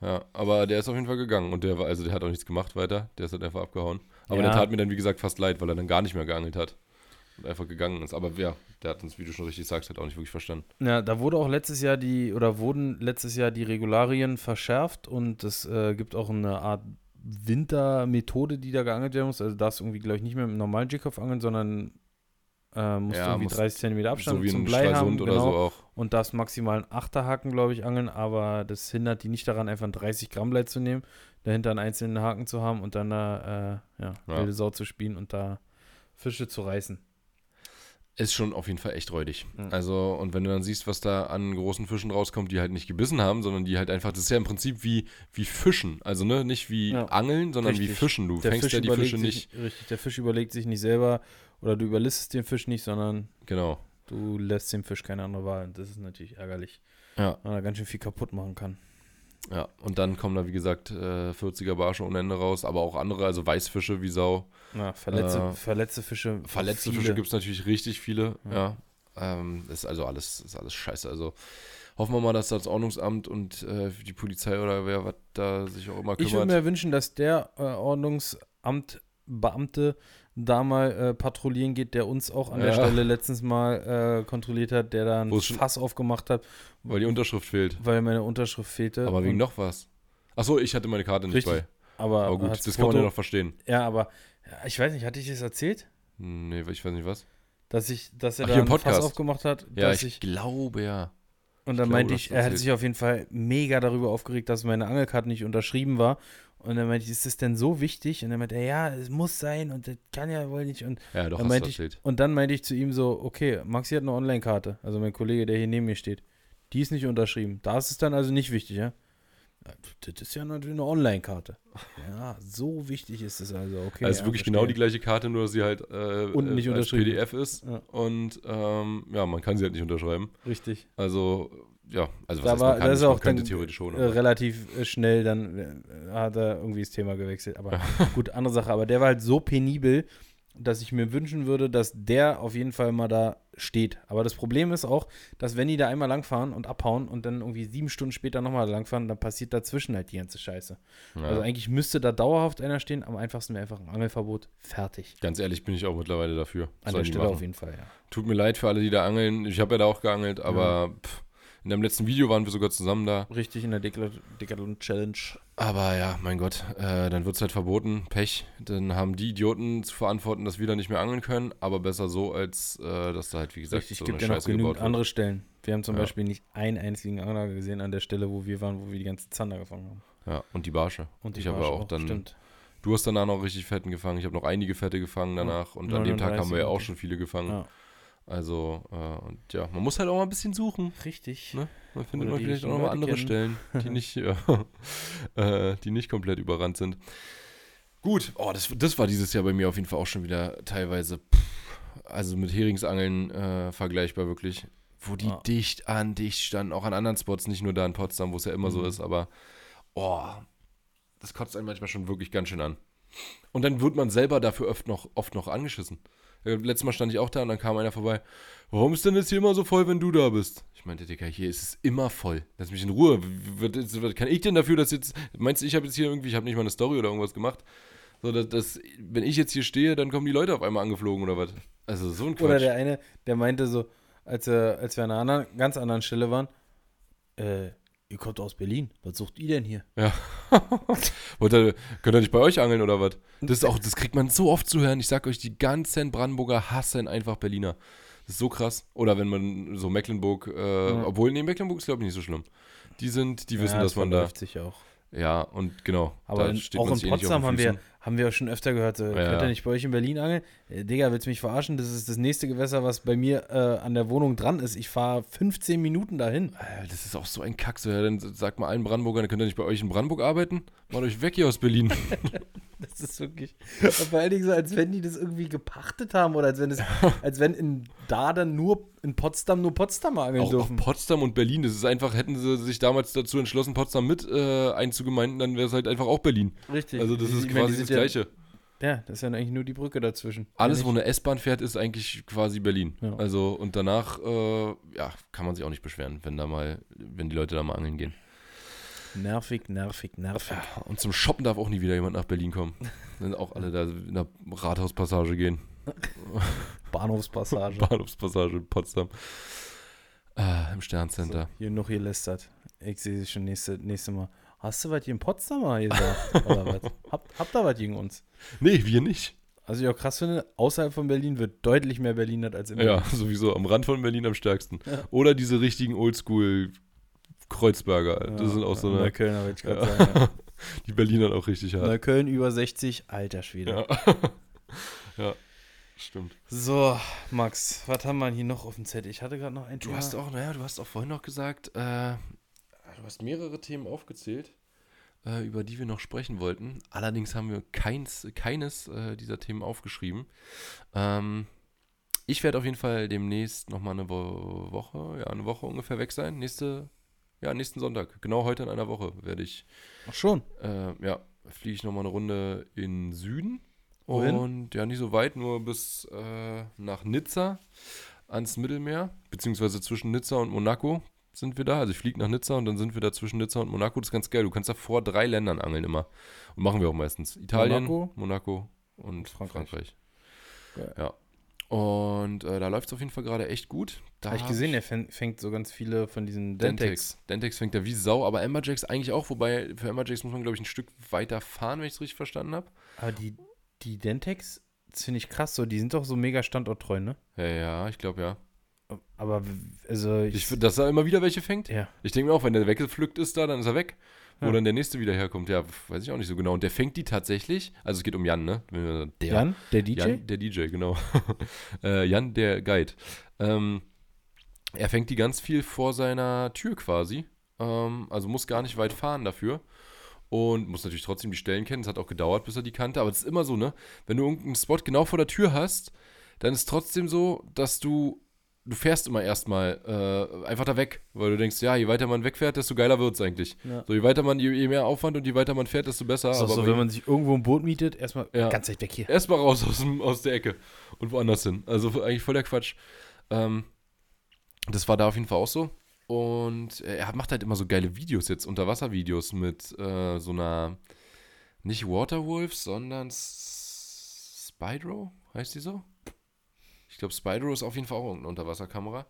Ja, aber der ist auf jeden Fall gegangen und der war, also der hat auch nichts gemacht weiter, der ist halt einfach abgehauen. Aber Ja. der tat mir dann, wie gesagt, fast leid, weil er dann gar nicht mehr geangelt hat und einfach gegangen ist. Aber ja, der hat uns, wie du schon richtig sagst, halt auch nicht wirklich verstanden. Ja, da wurde auch letztes Jahr die, oder wurden letztes Jahr die Regularien verschärft und es äh, gibt auch eine Art Wintermethode, die da geangelt werden muss. Also darfst du irgendwie, glaube ich, nicht mehr mit einem normalen Jigkopf angeln, sondern äh, musst Ja, irgendwie musst- 30 cm Abstand so wie zum ein Blei haben. Oder genau, so auch. Und darfst maximal einen Achterhaken, glaube ich, angeln, aber das hindert die nicht daran, einfach einen 30 Gramm Blei zu nehmen, dahinter einen einzelnen Haken zu haben und dann da, äh, ja, Ja. wilde Sau zu spielen und da Fische zu reißen. Ist schon auf jeden Fall echt räudig. Mhm. Also, und wenn du dann siehst, was da an großen Fischen rauskommt, die halt nicht gebissen haben, sondern die halt einfach, das ist ja im Prinzip wie, wie Fischen. Also, ne, nicht wie Ja. Angeln, sondern wie Richtig. Fischen. Du Der fängst Fisch ja die Fische sich, nicht. Richtig, der Fisch überlegt sich nicht selber oder du überlistest den Fisch nicht, sondern Genau. du lässt dem Fisch keine andere Wahl. Und das ist natürlich ärgerlich, Ja. weil er ganz schön viel kaputt machen kann. Ja, und dann kommen da, wie gesagt, äh, 40er Barsche ohne Ende raus, aber auch andere, also Weißfische wie Sau. Ja, verletzte, Äh, verletzte Fische. Verletzte viele. Fische gibt es natürlich richtig viele, Ja. ja. Ähm, ist also alles, ist alles scheiße. Also hoffen wir mal, dass das Ordnungsamt und äh, die Polizei oder wer was da sich auch immer Ich würde kümmert. mir wünschen, dass der äh, Ordnungsamt Beamte da mal äh, patrouillieren geht, der uns auch an der Ja. Stelle letztens mal äh, kontrolliert hat, der da ein Fass aufgemacht hat, weil die Unterschrift fehlt. weil meine Unterschrift fehlte. Aber wegen noch was. Achso, ich hatte meine Karte nicht Richtig. bei. Aber, Aber gut, das kann man ja noch verstehen. Ja, aber ich weiß nicht, hatte ich das erzählt? Nee, ich weiß nicht was. Dass ich, dass er Ach, da ein Fass Podcast. aufgemacht hat, Ja, dass ich, ich, glaube ja. Und dann ich meinte glaube, ich, er hat sich auf jeden Fall mega darüber aufgeregt, dass meine Angelkarte nicht unterschrieben war. Und dann meinte ich, ist das denn so wichtig? Und dann meinte er, ja, es muss sein und das kann ja wohl nicht. Und Ja, doch, dann meinte ich, erzählt. und dann meinte ich zu ihm so, okay, Maxi hat eine Online-Karte, also mein Kollege, der hier neben mir steht. Die ist nicht unterschrieben. Da ist es dann also nicht wichtig, ja? Das ist ja natürlich eine Online-Karte. Ja, so wichtig ist es also, okay. also ja, wirklich verstehe. genau die gleiche Karte, nur dass sie halt äh, Und nicht äh, als. PDF ist. Ja. Und ähm, ja, man kann sie halt nicht unterschreiben. Richtig. Also, ja, also was Da heißt, war- kann das ist auch könnte dann, theoretisch schon. Äh, aber- relativ äh, schnell dann hat er irgendwie das Thema gewechselt. Aber gut, andere Sache. Aber der war halt so penibel, dass ich mir wünschen würde, dass der auf jeden Fall mal da steht. Aber das Problem ist auch, dass wenn die da einmal langfahren und abhauen und dann irgendwie sieben Stunden später nochmal langfahren, dann passiert dazwischen halt die ganze Scheiße. ja. Also eigentlich müsste da dauerhaft einer stehen. Am einfachsten wäre einfach ein Angelverbot. Fertig. Ganz ehrlich bin ich auch mittlerweile dafür. An Sollen der Stelle machen. auf jeden Fall, ja. Tut mir leid für alle, die da angeln. Ich habe ja da auch geangelt, aber pff, in dem letzten Video waren wir sogar zusammen da. Richtig in der Decathlon Challenge. Aber ja, mein Gott, äh, dann wird es halt verboten. Pech. Dann haben die Idioten zu verantworten, dass wir da nicht mehr angeln können. Aber besser so, als äh, dass da halt, wie gesagt, Richtig, so gibt eine ja noch genügend andere Stellen. Wir haben zum Ja. Beispiel nicht einen einzigen Angler gesehen an der Stelle, wo wir waren, wo wir die ganzen Zander gefangen haben. Ja, und die Barsche. Und die ich habe Barsche auch dann. Stimmt. Du hast danach noch richtig fetten gefangen. Ich habe noch einige fette gefangen danach. Und an dem Tag haben wir ja auch 39 schon viele gefangen. Ja. Also, äh, und ja, man muss halt auch mal ein bisschen suchen. Richtig. Ne? Man findet die vielleicht auch richtigen noch mal Leute andere Stellen, die nicht, ja, äh, die nicht komplett überrannt sind. Gut, oh, das, das war dieses Jahr bei mir auf jeden Fall auch schon wieder teilweise, pff, also mit Heringsangeln äh, vergleichbar wirklich, wo die Ja. dicht an dicht standen, auch an anderen Spots, nicht nur da in Potsdam, wo es ja immer so Mhm. ist, aber oh, das kotzt einen manchmal schon wirklich ganz schön an. Und dann wird man selber dafür oft noch, oft noch angeschissen. Äh, Letztes Mal stand ich auch da und dann kam einer vorbei. Warum ist denn jetzt hier immer so voll, wenn du da bist? Ich meinte, Digga, hier ist es immer voll. Lass mich in Ruhe. Was, kann ich denn dafür, dass jetzt. Meinst du, ich habe jetzt hier irgendwie, ich habe nicht mal eine Story oder irgendwas gemacht? So, dass, dass, wenn ich jetzt hier stehe, dann kommen die Leute auf einmal angeflogen oder was? Also so ein Quatsch. Oder der eine, der meinte so, als, er, als wir an einer anderen, ganz anderen Stelle waren, äh, ihr kommt aus Berlin, was sucht ihr denn hier? Ja. Wollt ihr, könnt ihr nicht bei euch angeln oder was? Das ist auch, das kriegt man so oft zu hören. Ich sag euch, die ganzen Brandenburger hassen einfach Berliner. Das ist so krass. Oder wenn man so Mecklenburg, äh, Ja. obwohl, nee, Mecklenburg ist glaube ich nicht so schlimm. Die sind, die wissen, Ja, dass das man da, sich auch. ja, und genau. Aber in, steht auch in eh Potsdam den haben wir. Haben wir auch schon öfter gehört, äh, Ja, könnt ihr nicht bei euch in Berlin angeln? Äh, Digga, willst du mich verarschen? Das ist das nächste Gewässer, was bei mir äh, an der Wohnung dran ist. Ich fahre 15 Minuten dahin. Äh, Das ist auch so ein Kack. So, ja, dann sagt mal allen Brandenburgern, könnt ihr nicht bei euch in Brandenburg arbeiten? Macht euch weg hier aus Berlin. Das ist wirklich. Vor allen Dingen so, als wenn die das irgendwie gepachtet haben oder als wenn es, als wenn in da dann nur in Potsdam nur Potsdamer angeln auch, auch dürfen. Potsdam und Berlin. Das ist einfach, hätten sie sich damals dazu entschlossen, Potsdam mit äh, einzugemeinden, dann wäre es halt einfach auch Berlin. Richtig. Also das Ich ist meine, die quasi sind das Gleiche. Ja, ja, das ist ja eigentlich nur die Brücke dazwischen. Alles, Ja, wo eine S-Bahn fährt, ist eigentlich quasi Berlin. Ja. Also und danach, äh, ja, kann man sich auch nicht beschweren, wenn da mal, wenn die Leute da mal angeln gehen. Nervig, nervig, nervig. Ja, und zum Shoppen darf auch nie wieder jemand nach Berlin kommen. Dann auch alle da in der Rathauspassage gehen. Bahnhofspassage. Bahnhofspassage in Potsdam. Ah, Im Sterncenter. So, hier noch hier lästert. Ich sehe sie schon nächste, nächste Mal. Hast du was hier in Potsdamer gesagt? Oder was? Habt, habt ihr was gegen uns? Nee, wir nicht. Also ich auch krass finde, außerhalb von Berlin wird deutlich mehr Berlinert als in Ja, Berlin. sowieso am Rand von Berlin am stärksten. Ja. Oder diese richtigen Oldschool Kreuzberger. Das sind auch so eine. Neuköllner, würde ich gerade Ja. sagen. Ja. Die Berliner auch richtig hart. Neukölln über 60, alter Schwede. Ja. ja, stimmt. So, Max, was haben wir hier noch auf dem Zettel? Ich hatte gerade noch ein Du Thema. hast auch, naja, du hast auch vorhin noch gesagt, äh, du hast mehrere Themen aufgezählt, äh, über die wir noch sprechen wollten. Allerdings haben wir keins, keines äh, dieser Themen aufgeschrieben. Ähm, ich werde auf jeden Fall demnächst nochmal eine Wo Woche, ja, eine Woche ungefähr weg sein. Nächste Ja, nächsten Sonntag. Genau heute in einer Woche werde ich, Ach schon. äh, ja, fliege ich nochmal eine Runde in Süden. Wohin? Und ja, nicht so weit, nur bis äh, nach Nizza ans Mittelmeer, beziehungsweise zwischen Nizza und Monaco sind wir da. Also ich fliege nach Nizza und dann sind wir da zwischen Nizza und Monaco. Das ist ganz geil. Du kannst da vor drei Ländern angeln immer. Und machen wir auch meistens. Italien, Monaco? Monaco, und Frankreich. Frankreich. Ja. Und äh, da läuft es auf jeden Fall gerade echt gut. Da Habe ich gesehen, er fäng- fängt so ganz viele von diesen Dentex. Dentex. Fängt da wie Sau, aber Amberjacks eigentlich auch, wobei für Amberjacks muss man, glaube ich, ein Stück weiter fahren, wenn ich es richtig verstanden habe. Aber die, die Dentex, das finde ich krass so. Die sind doch so mega standorttreu, ne? Ja, ja, ich glaube ja. Aber also ich, Ich, dass er immer wieder welche fängt. ja. Ich denke mir auch, wenn der weggepflückt ist da, dann ist er weg. Wo Ja. dann der nächste wieder herkommt, ja, weiß ich auch nicht so genau. Und der fängt die tatsächlich, also es geht um Jan, ne? Der, Jan, der DJ? Jan, der DJ, genau. äh, Jan, der Guide. Ähm, er fängt die ganz viel vor seiner Tür quasi. Ähm, also muss gar nicht weit fahren dafür. Und muss natürlich trotzdem die Stellen kennen. Es hat auch gedauert, bis er die kannte. Aber es ist immer so, ne? Wenn du irgendeinen Spot genau vor der Tür hast, dann ist trotzdem so, dass du. Du fährst immer erstmal äh, einfach da weg, weil du denkst, ja, je weiter man wegfährt, desto geiler wird es eigentlich. Ja. So, je weiter man, je, je mehr Aufwand und je weiter man fährt, desto besser. Das ist aber so, wenn- man sich irgendwo ein Boot mietet, erstmal Ja. ganz weit weg hier. Erstmal raus aus, dem, aus der Ecke und woanders hin. Also eigentlich voll der Quatsch. Ähm, das war da auf jeden Fall auch so. Und er macht halt immer so geile Videos jetzt, Unterwasservideos mit äh, so einer, nicht Waterwolf, sondern S- Spydro, heißt die so? Ich glaube, Spydro ist auf jeden Fall auch irgendeine Unterwasserkamera.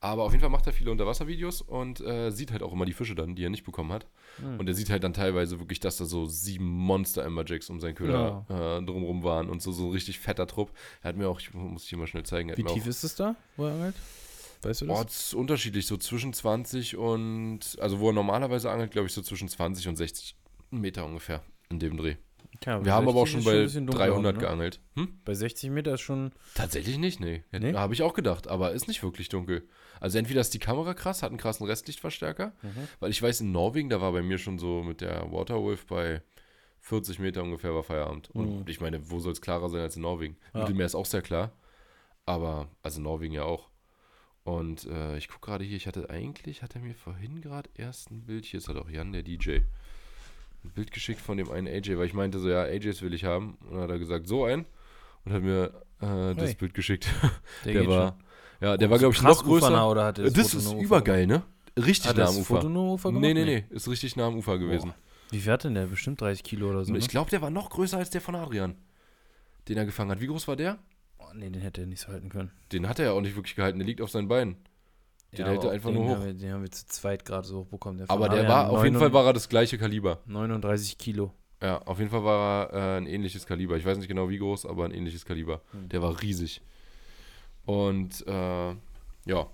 Aber auf jeden Fall macht er viele Unterwasservideos und äh, sieht halt auch immer die Fische dann, die er nicht bekommen hat. Hm. Und er sieht halt dann teilweise wirklich, dass da so sieben Monster Amberjacks um seinen Köder äh, drumrum waren und so, so ein richtig fetter Trupp. Er hat mir auch, ich muss ich hier mal schnell zeigen, Wie tief auch, ist es da, wo er angelt? Weißt du das? Oh, ist unterschiedlich, so zwischen 20 und, also wo er normalerweise angelt, glaube ich, so zwischen 20 und 60 Meter ungefähr in dem Dreh. Tja, Wir haben aber auch 60 schon bei dunkel 300 ne? geangelt. Hm? Bei 60 Meter ist schon. Tatsächlich nicht, nee. Nee? Habe ich auch gedacht, aber ist nicht wirklich dunkel. Also entweder ist die Kamera krass, hat einen krassen Restlichtverstärker, Mhm. weil ich weiß, in Norwegen, da war bei mir schon so mit der Waterwolf bei 40 Meter ungefähr war Feierabend. Und Mhm. ich meine, wo soll es klarer sein als in Norwegen? Ja. Mittelmeer ist auch sehr klar, aber, also Norwegen ja auch. Und äh, ich gucke gerade hier, ich hatte eigentlich, hat er mir vorhin gerade erst ein Bild, hier ist halt auch Jan, der DJ, ein Bild geschickt von dem einen AJ, weil ich meinte so, ja, AJs will ich haben. Und dann hat er gesagt, so ein. Und hat mir äh, das Hey. Bild geschickt. Der, Der war, schon. ja, der war, glaube ich, noch größer. ufernah, oder hat Das, Foto ist übergeil, ne? Richtig Hat nah am Ufer. Foto nur Ufer gemacht? nee, nee, nee, ist richtig nah am Ufer gewesen. Wie viel hat denn der? Bestimmt 30 Kilo oder so. Und Ne? ich glaube, der war noch größer als der von Adrian, den er gefangen hat. Wie groß war der? oh, nee, den hätte er nicht so halten können. Den hat er ja auch nicht wirklich gehalten. Der liegt auf seinen Beinen. Den hält er einfach nur hoch. Haben wir, den haben wir zu zweit gerade so hochbekommen. Der Aber der war, auf jeden 39 Fall war er das gleiche Kaliber. 39 Kilo. Ja, auf jeden Fall war er äh, ein ähnliches Kaliber. Ich weiß nicht genau wie groß, aber ein ähnliches Kaliber. Hm. Der war riesig. Und äh, ja,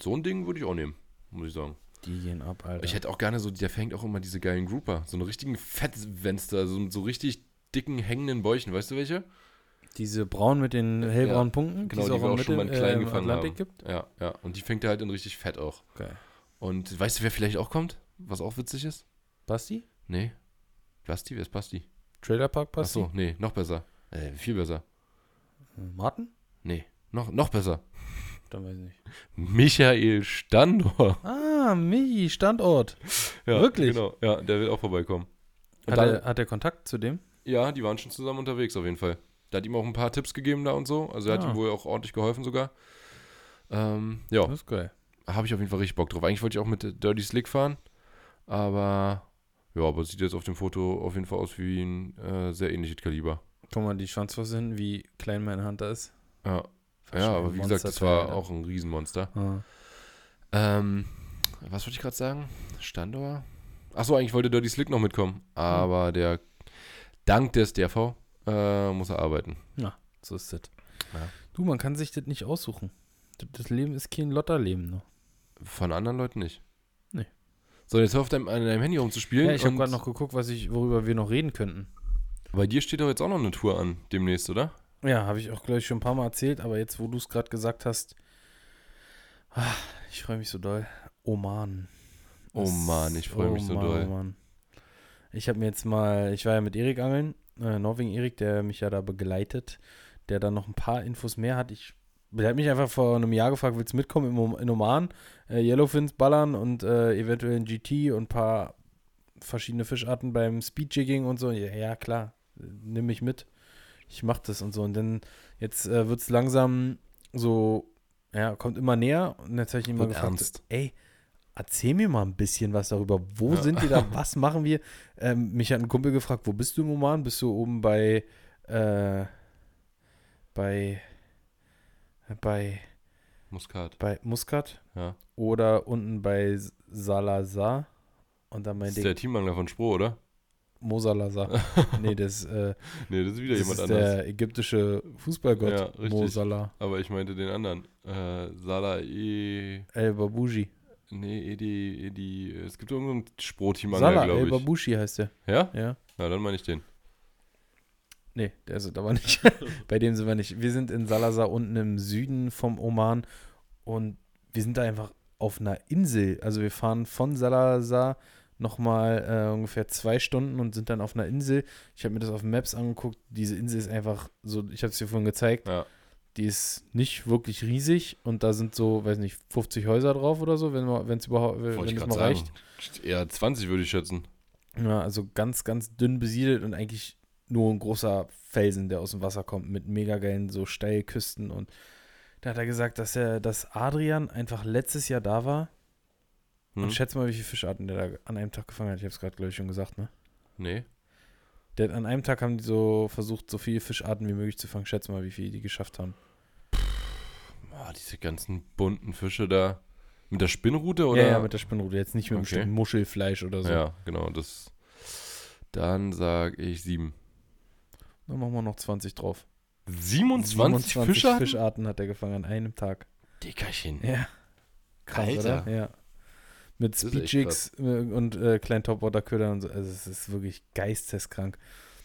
so ein Ding würde ich auch nehmen, muss ich sagen. Die gehen ab, Alter. Ich hätte auch gerne so, der fängt auch immer diese geilen Grouper. So einen richtigen Fettwenster, so so richtig dicken hängenden Bäuchen. Weißt du welche? Diese braun mit den hellbraunen Punkten, Genau, es die wir im auch schon mal in klein äh, gefangen Atlantik haben. gibt. Ja, ja. Und die fängt er halt in richtig fett auch. Geil. Und weißt du, wer vielleicht auch kommt? Was auch witzig ist? Basti? Nee. Basti? Wer ist Basti? Trailerpark Basti? Achso, nee, noch besser. Äh, viel besser. Äh, Martin? Nee, noch, noch besser. Dann weiß ich nicht. Michael Standor. Ah, Michi, Standort. Ja, Wirklich? Genau, ja, der will auch vorbeikommen. Hat, dann, er, hat er Kontakt zu dem? ja, die waren schon zusammen unterwegs auf jeden Fall. Der hat ihm auch ein paar Tipps gegeben da und so. Also er hat Ah. ihm wohl auch ordentlich geholfen sogar. Ähm, ja, Das ist geil. habe ich auf jeden Fall richtig Bock drauf. Eigentlich wollte ich auch mit Dirty Slick fahren, aber ja, aber sieht jetzt auf dem Foto auf jeden Fall aus wie ein äh, sehr ähnliches Kaliber. Guck mal, die Schwanzflosse hin, wie klein mein Hunter ist. Ja, Fast ja aber wie gesagt, das war Alter. auch ein Riesenmonster. Ah. Ähm, was wollte ich gerade sagen? Standor? Achso, eigentlich wollte Dirty Slick noch mitkommen, aber der, dank des DRV, äh, muss er arbeiten. So ist das. Ja. Du, man kann sich das nicht aussuchen. Das, Leben ist kein Lotterleben. Ne? Von anderen Leuten nicht. Nee. So, jetzt hör auf deinem, an deinem Handy rumzuspielen. Ja, ich habe gerade noch geguckt, was ich, worüber wir noch reden könnten. Bei dir steht doch jetzt auch noch eine Tour an, demnächst, oder? Ja, habe ich auch, glaube ich, schon ein paar Mal erzählt, aber jetzt, wo du es gerade gesagt hast, ah, ich freue mich so doll. Oman. Oh Mann, ich freue mich so Mann, doll. Oh Mann. Ich habe mir jetzt mal, ich war ja mit Erik angeln, äh, Norwegen Erik, der mich ja da begleitet, der dann noch ein paar Infos mehr hat. Ich der hat mich einfach vor einem Jahr gefragt, willst du mitkommen im, in Oman, äh, Yellowfins ballern und äh, eventuell ein GT und ein paar verschiedene Fischarten beim Speedjigging und so. Ja, ja klar, nimm mich mit. Ich mach das und so. Und dann jetzt äh, wird es langsam so, ja, kommt immer näher. Und jetzt habe ich ihn Wird gefragt, ernst. ey, erzähl mir mal ein bisschen was darüber. Wo Ja. sind wir da? Was machen wir? Ähm, mich hat ein Kumpel gefragt, wo bist du im Oman? Bist du oben bei, äh, bei, bei, Muskat. bei Muscat Ja. oder unten bei Salazar? Und dann Das meinte ist der Teammangler von Spro, oder? Mo Salazar. nee, das, äh, Nee, das ist wieder das jemand ist anders. der ägyptische Fußballgott, Ja, Mo richtig. Salah. Aber ich meinte den anderen. Äh, Salah E. El Babushi. Nee, Edi, Edi. Es gibt irgendeinen El glaube ich. Babushi heißt der. Ja? Ja. Na, dann meine ich den. Nee, der ist es aber nicht. Bei dem sind wir nicht. Wir sind in Salazar unten im Süden vom Oman und wir sind da einfach auf einer Insel. Also wir fahren von Salazar nochmal äh, ungefähr zwei Stunden und sind dann auf einer Insel. Ich habe mir das auf Maps angeguckt. Diese Insel ist einfach so, ich habe es dir vorhin gezeigt, Ja. Die ist nicht wirklich riesig und da sind so, weiß nicht, 50 Häuser drauf oder so, wenn es überhaupt, wenn es mal reicht. sagen. Eher 20 würde ich schätzen. Ja, also ganz, ganz dünn besiedelt und eigentlich nur ein großer Felsen, der aus dem Wasser kommt, mit mega geilen so Steilküsten. Und da hat er gesagt, dass er, dass Adrian einfach letztes Jahr da war. Hm? Und schätze mal, wie viele Fischarten der da an einem Tag gefangen hat. Ich habe es gerade, glaube ich, schon gesagt, ne? Nee. Der an einem Tag haben die so versucht, so viele Fischarten wie möglich zu fangen. Schätze mal, wie viele die geschafft haben. Ah, diese ganzen bunten Fische da. Mit der Spinnrute oder? Ja, ja, mit der Spinnrute. Jetzt nicht mit einem Okay. Stück Muschelfleisch oder so. Ja, genau. Das. Dann sage ich sieben. Dann machen wir noch 20 drauf. 27, Fische? Fischarten hat er gefangen an einem Tag. Dickerchen. Ja. Krass, Alter. oder? Ja. Mit ist Speedjigs äh, und äh, kleinen Topwater-Ködern und so. Also es ist wirklich geisteskrank.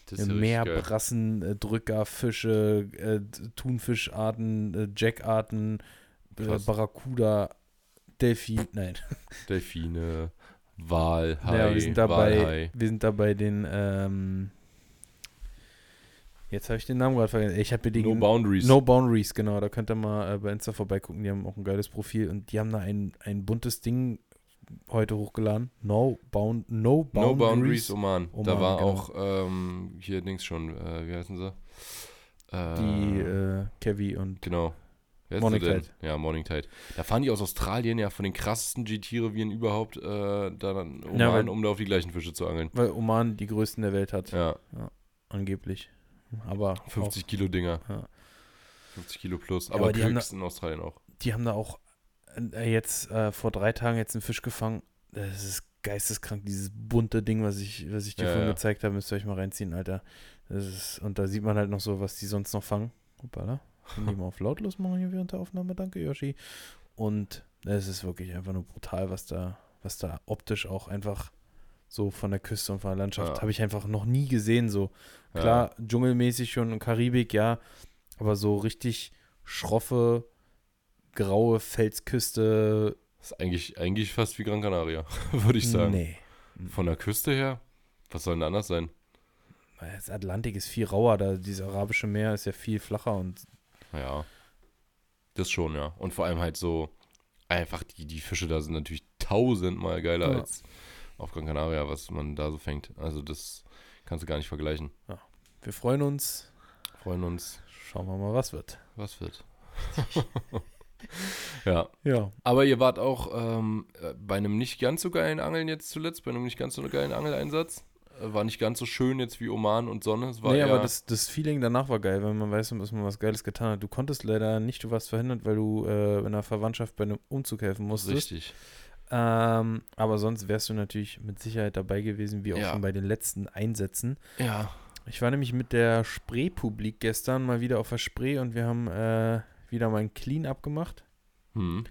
Das ist richtig geil. Meerbrassen, äh, Drücker, Fische, äh, Thunfischarten, äh, Jackarten, äh. Barracuda, Delfin, nein. Delfine, Wal, Hai, ja, wir sind dabei, Walhai. wir sind dabei den, ähm, jetzt habe ich den Namen gerade vergessen. Ich habe mir No Boundaries. No Boundaries, genau. Da könnt ihr mal äh, bei Insta vorbeigucken. Die haben auch ein geiles Profil und die haben da ein, ein buntes Ding heute hochgeladen. No, bound, no Boundaries. No Boundaries, Oman. da Oman, war genau. auch ähm, hier Dings schon, äh, wie heißen sie? Äh, Die äh, Kevi und Genau. Morning? Tide. Ja, Morning Tide. Da fahren die aus Australien ja von den krassesten GT-Revieren überhaupt äh, da dann Oman, Ja, weil- um da auf die gleichen Fische zu angeln. weil Oman die größten der Welt hat, Ja, angeblich. Aber 50 Kilo Dinger. Ja. 50 Kilo plus. Ja, aber aber die haben in Australien auch. auch, die haben da auch jetzt äh, vor drei Tagen jetzt einen Fisch gefangen. Das ist geisteskrank, dieses bunte Ding, was ich, was ich dir Ja, vorhin ja. gezeigt habe, müsst ihr euch mal reinziehen, Alter. Das ist, und da sieht man halt noch so, was die sonst noch fangen. Hoppala. Kann die mal auf lautlos machen hier während der Aufnahme, danke Yoshi. Und es ist wirklich einfach nur brutal, was da, was da optisch auch einfach so von der Küste und von der Landschaft Ja. habe ich einfach noch nie gesehen. So klar, dschungelmäßig schon und Karibik, ja, aber so richtig schroffe, graue Felsküste. ist eigentlich, eigentlich fast wie Gran Canaria, würde ich sagen. Nee. Von der Küste her, was soll denn anders sein? Das Atlantik ist viel rauer, da dieses arabische Meer ist ja viel flacher und Ja, das schon, ja. Und vor allem halt so, einfach die, die Fische da sind natürlich tausendmal geiler Ja. als auf Gran Canaria, was man da so fängt. Also das kannst du gar nicht vergleichen. wir freuen uns. Freuen uns, Schauen wir mal, was wird. was wird. ja, Ja. aber ihr wart auch ähm, äh, bei einem nicht ganz so geilen Angeln jetzt zuletzt, bei einem nicht ganz so geilen Angeleinsatz. Äh, War nicht ganz so schön jetzt wie Oman und Sonne. Es war nee, aber das, das Feeling danach war geil, wenn man weiß, dass man was Geiles getan hat. Du konntest leider nicht, du warst verhindert, weil du äh, in der Verwandtschaft bei einem Umzug helfen musstest. richtig. Ähm, aber sonst wärst du natürlich mit Sicherheit dabei gewesen, wie auch Ja. schon bei den letzten Einsätzen. Ja, Ich war nämlich mit der Spree-Publik gestern mal wieder auf der Spree und wir haben äh, wieder mal ein Clean-Up gemacht. hm.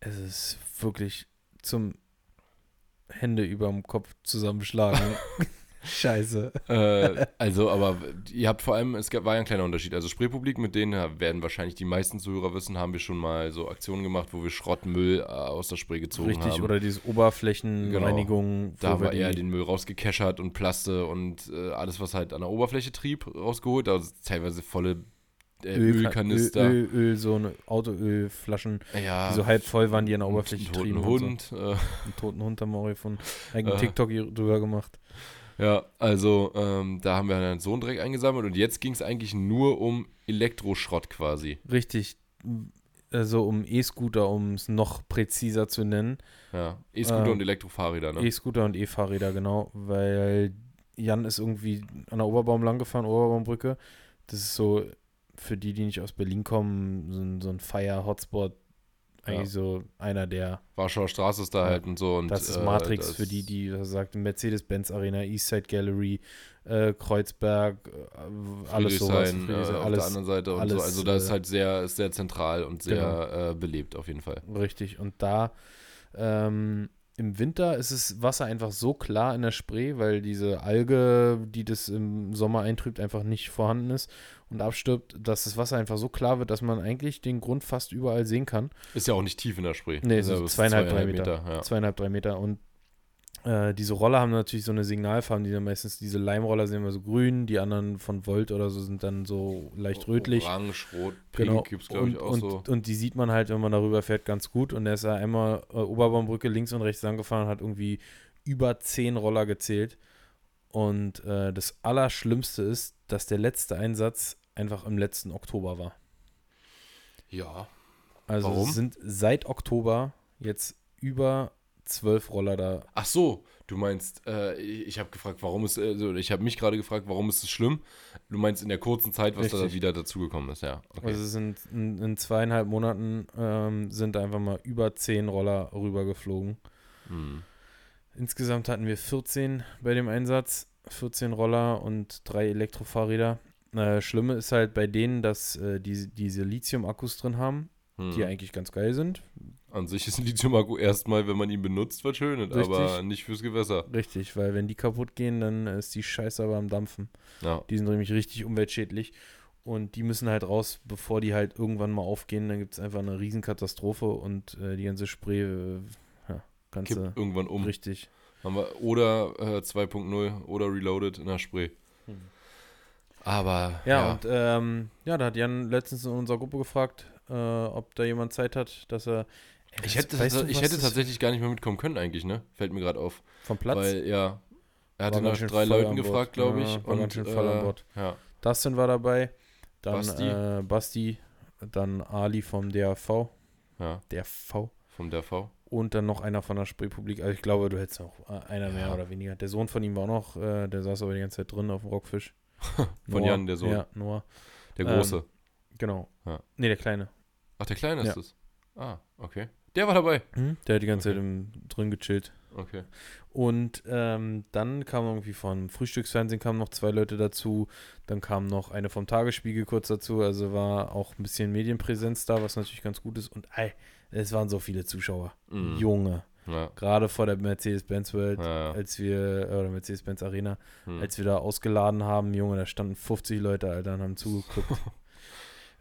Es ist wirklich zum Hände überm Kopf zusammenschlagen. Scheiße. äh, also, aber ihr habt vor allem, es gab, war ja ein kleiner Unterschied. Also Spreepublik, mit denen werden wahrscheinlich die meisten Zuhörer wissen, haben wir schon mal so Aktionen gemacht, wo wir Schrottmüll äh, aus der Spree gezogen Richtig, haben. oder diese Oberflächenreinigung. da wo haben wir eher den Müll rausgekeschert und Plaste und äh, alles, was halt an der Oberfläche trieb, rausgeholt. Also teilweise volle äh, Ölka- Ölkanister. Öl, Öl, Öl, so eine Autoölflaschen, ja, die so halb voll waren, die an der einen Oberfläche toten trieben. und Hund. Äh, So. Einen toten Hund haben wir auch von eigenen Äh. TikTok drüber gemacht. ja, also ähm, da haben wir dann so einen Dreck eingesammelt und jetzt ging es eigentlich nur um Elektroschrott quasi. Richtig, also um E-Scooter, um es noch präziser zu nennen. Ja, E-Scooter Ähm, und Elektrofahrräder, ne? E-Scooter und E-Fahrräder, genau, weil Jan ist irgendwie an der Oberbaum lang gefahren, Oberbaumbrücke. Das ist so, für die, die nicht aus Berlin kommen, so ein, so ein Fire-Hotspot. Eigentlich Ja. so einer der, Warschauer Straße ist da halt und so. Und, das ist äh, Matrix das- für die, die sagt, Mercedes-Benz Arena, Eastside Gallery, äh, Kreuzberg, äh, alles sowas. Äh, auf alles der anderen Seite und alles, so. Also da ist äh, halt sehr, ist sehr zentral und sehr Genau. äh, belebt auf jeden Fall. Richtig. Und da ähm, im Winter ist das Wasser einfach so klar in der Spree, weil diese Alge, die das im Sommer eintrübt, einfach nicht vorhanden ist und abstirbt, dass das Wasser einfach so klar wird, dass man eigentlich den Grund fast überall sehen kann. Ist ja auch nicht tief in der Spree. Nee, ja so bis zweieinhalb, drei Meter. ja. Zweieinhalb, drei Meter. Und äh, diese Roller haben natürlich so eine Signalfarben, die dann meistens, diese Leimroller sind immer so grün, die anderen von Volt oder so sind dann so leicht rötlich. Orange, rot, pink Genau. gibt es, glaube und, ich, auch und, so. und die sieht man halt, wenn man darüber fährt, ganz gut. Und er ist ja einmal äh, Oberbaumbrücke links und rechts angefahren und hat irgendwie über zehn Roller gezählt. Und äh, das Allerschlimmste ist, dass der letzte Einsatz einfach im letzten Oktober war. Ja. Also Warum? es sind seit Oktober jetzt über zwölf Roller da. Ach so, du meinst, äh, ich, habe gefragt, warum ist, also ich habe mich gerade gefragt, warum ist es schlimm? Du meinst in der kurzen Zeit, was da Richtig. wieder dazugekommen ist, ja. Okay. Also es sind in, in zweieinhalb Monaten ähm, sind einfach mal über zehn Roller rübergeflogen. Hm. Insgesamt hatten wir 14 bei dem Einsatz, 14 Roller und drei Elektrofahrräder. Äh, Schlimme ist halt bei denen, dass äh, die, diese Lithium-Akkus drin haben, Hm. die eigentlich ganz geil sind. An sich ist Lithium-Akku erstmal, wenn man ihn benutzt, verschönert, Richtig. aber nicht fürs Gewässer. Richtig, weil wenn die kaputt gehen, dann ist die Scheiße aber am Dampfen. Ja. Die sind nämlich richtig umweltschädlich. Und die müssen halt raus, bevor die halt irgendwann mal aufgehen. Dann gibt es einfach eine Riesenkatastrophe und äh, die ganze Spree, äh, ja, du irgendwann um. richtig. Haben wir, oder äh, 2.0 oder Reloaded in der Spree. Hm. Aber Ja, ja, und ähm, ja, da hat Jan letztens in unserer Gruppe gefragt, äh, ob da jemand Zeit hat, dass er. Ey, ich hätte, weißt du, ich hätte tatsächlich gar nicht mehr mitkommen können eigentlich, ne? Fällt mir gerade auf. Vom Platz. Weil, ja, er hatte nach drei Leuten gefragt, glaube Ja, ich. war ganz schön voll an Bord. Ja, Dustin war dabei, dann Basti. Äh, Basti dann Ali vom DRV, ja, DRV vom DRV. und dann noch einer von der Spreepublik. Also ich glaube, du hättest noch äh, einer mehr Ja. oder weniger. Der Sohn von ihm war auch noch, äh, der saß aber die ganze Zeit drin auf dem Rockfisch. Von Noah. Jan, der Sohn. Ja, Noah. Der Ähm, Große. Genau. Ja. Nee, der Kleine. Ach, der Kleine ist ja. es. Ah, okay. Der war dabei. Der hat die ganze Okay. Zeit im, drin gechillt. Okay. Und ähm, dann kam irgendwie vom Frühstücksfernsehen kamen noch zwei Leute dazu. Dann kam noch eine vom Tagesspiegel kurz dazu. Also war auch ein bisschen Medienpräsenz da, was natürlich ganz gut ist. Und ey, es waren so viele Zuschauer. Mhm. Junge. Ja. Gerade vor der Mercedes-Benz World, Ja, ja. als wir, oder Mercedes-Benz Arena, Hm. als wir da ausgeladen haben, Junge, da standen 50 Leute, Alter, und haben zugeguckt.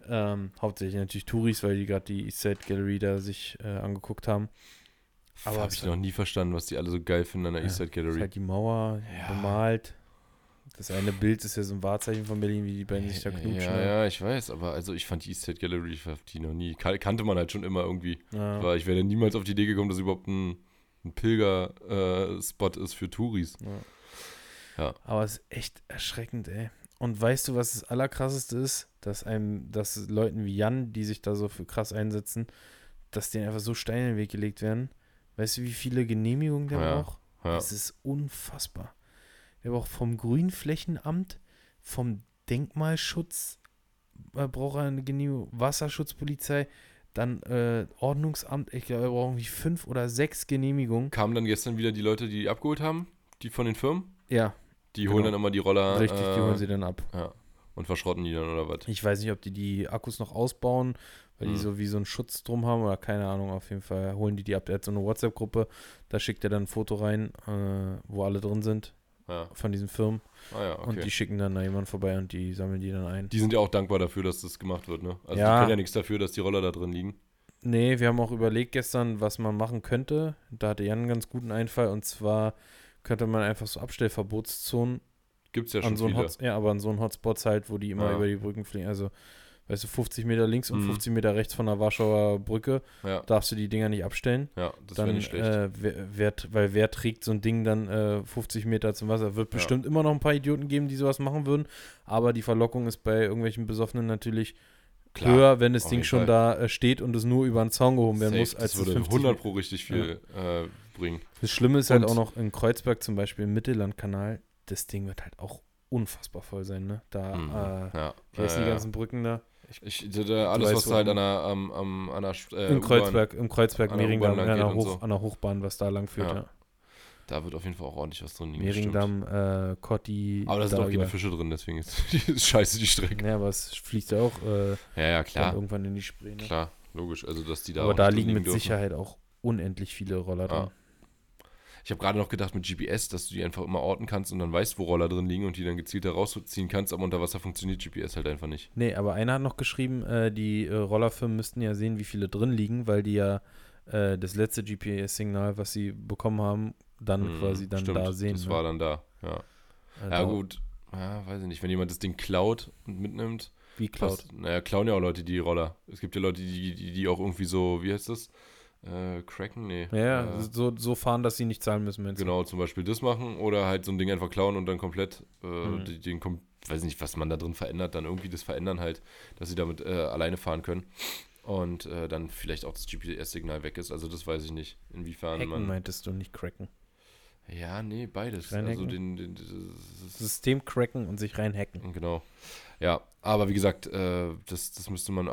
ähm, hauptsächlich natürlich Touris, weil die gerade die Eastside Gallery da sich äh, angeguckt haben. aber habe ich noch nie verstanden, was die alle so geil finden an der Ja, Eastside Ist Gallery. halt die Mauer Ja. bemalt. Das eine Bild ist ja so ein Wahrzeichen von Berlin, wie die beiden sich da knutschen. ja, ne? ja, ich weiß, aber also ich fand die Eastside Gallery, ich hab die noch nie, kan kannte man halt schon immer irgendwie. Ja. Aber ich wäre niemals auf die Idee gekommen, dass überhaupt ein, ein Pilger-Spot ist für Touris. Ja. Ja. Aber es ist echt erschreckend, ey. Und weißt du, was das Allerkrasseste ist? Dass einem, dass Leuten wie Jan, die sich da so für krass einsetzen, dass denen einfach so Steine in den Weg gelegt werden. Weißt du, wie viele Genehmigungen der Ja. braucht? Ja. Das ist unfassbar. Der braucht vom Grünflächenamt, vom Denkmalschutz, äh, braucht er eine Genehmigung, Wasserschutzpolizei, dann äh, Ordnungsamt, ich glaube, er braucht irgendwie fünf oder sechs Genehmigungen. Kamen dann gestern wieder die Leute, die die abgeholt haben, die von den Firmen? Ja, Die Genau. holen dann immer die Roller richtig, die äh, holen sie dann ab. ja, und verschrotten die dann oder was? Ich weiß nicht, ob die die Akkus noch ausbauen, weil die Hm. so wie so einen Schutz drum haben oder keine Ahnung. Auf jeden Fall holen die die ab. Der hat so eine WhatsApp-Gruppe, da schickt er dann ein Foto rein, äh, wo alle drin sind Ja, von diesen Firmen. ah ja, okay. Und die schicken dann da jemanden vorbei und die sammeln die dann ein. Die sind ja auch dankbar dafür, dass das gemacht wird, ne? Also Ja. die können ja nichts dafür, dass die Roller da drin liegen. Nee, wir haben auch überlegt gestern, was man machen könnte. Da hatte Jan einen ganz guten Einfall und zwar könnte man einfach so Abstellverbotszonen Gibt's ja an schon so einen viele. Hots ja, aber an so einen Hotspots halt, wo die immer Ja. über die Brücken fliegen. Also weißt du, 50 Meter links und Mhm. 50 Meter rechts von der Warschauer Brücke, Ja, darfst du die Dinger nicht abstellen. ja das wäre nicht schlecht. äh, wer, wer, weil wer trägt so ein Ding dann äh, 50 Meter zum Wasser? Wird Ja. bestimmt immer noch ein paar Idioten geben, die sowas machen würden, aber die Verlockung ist bei irgendwelchen Besoffenen natürlich Klar, höher, wenn das Ding schon Fall. da äh, steht und es nur über den Zaun gehoben werden Safe, muss, als das es würde 50 100 pro richtig viel äh, bringen. Das Schlimme ist halt Und- auch noch in Kreuzberg zum Beispiel im Mittellandkanal, das Ding wird halt auch unfassbar voll sein, ne? Da, Mhm. äh, ja, heißen die äh, ganzen Brücken da? ich, da, da, alles, weißt, was halt an der, am, am, an der äh, Im Kreuzberg, im Kreuzberg, an Mehringdamm, an, der Hoch, so. an der Hochbahn, was da lang führt, Ja, ja. Da wird auf jeden Fall auch ordentlich was drin liegen. Mehringdamm, äh, Kotti. Aber da sind auch keine Fische drin, deswegen ist, ist scheiße die Strecke. Ja, aber es fließt ja auch äh, Ja, ja, klar. irgendwann in die Spree. Ne? Klar, logisch. Also, dass die da aber auch da drin liegen mit dürfen. Sicherheit auch unendlich viele Roller Ja. Ich habe gerade noch gedacht mit GPS, dass du die einfach immer orten kannst und dann weißt, wo Roller drin liegen und die dann gezielt da rausziehen kannst, aber unter Wasser funktioniert GPS halt einfach nicht. Nee, aber einer hat noch geschrieben, äh, die äh, Rollerfirmen müssten ja sehen, wie viele drin liegen, weil die ja äh, das letzte GPS-Signal, was sie bekommen haben, dann Hm, quasi dann stimmt, da sehen. Das ne? war dann da, ja. Äh, Ja, gut. Ja, weiß ich nicht. Wenn jemand das Ding klaut und mitnimmt, Wie was- naja, klauen ja auch Leute die Roller. Es gibt ja Leute, die, die, die auch irgendwie so, wie heißt das? Äh, cracken? Nee. Ja, äh, so, so fahren, dass sie nicht zahlen müssen, du? Genau, zum Beispiel das machen oder halt so ein Ding einfach klauen und dann komplett äh, Mhm. den, kom weiß nicht, was man da drin verändert, dann irgendwie das verändern halt, dass sie damit äh, alleine fahren können und äh, dann vielleicht auch das GPS-Signal weg ist. Also das weiß ich nicht, inwiefern Hacken man. meintest du, nicht cracken. Ja, nee, beides. Reinhacken? Also den, den das, System cracken und sich reinhacken. genau. Ja, aber wie gesagt, äh, das, das müsste man.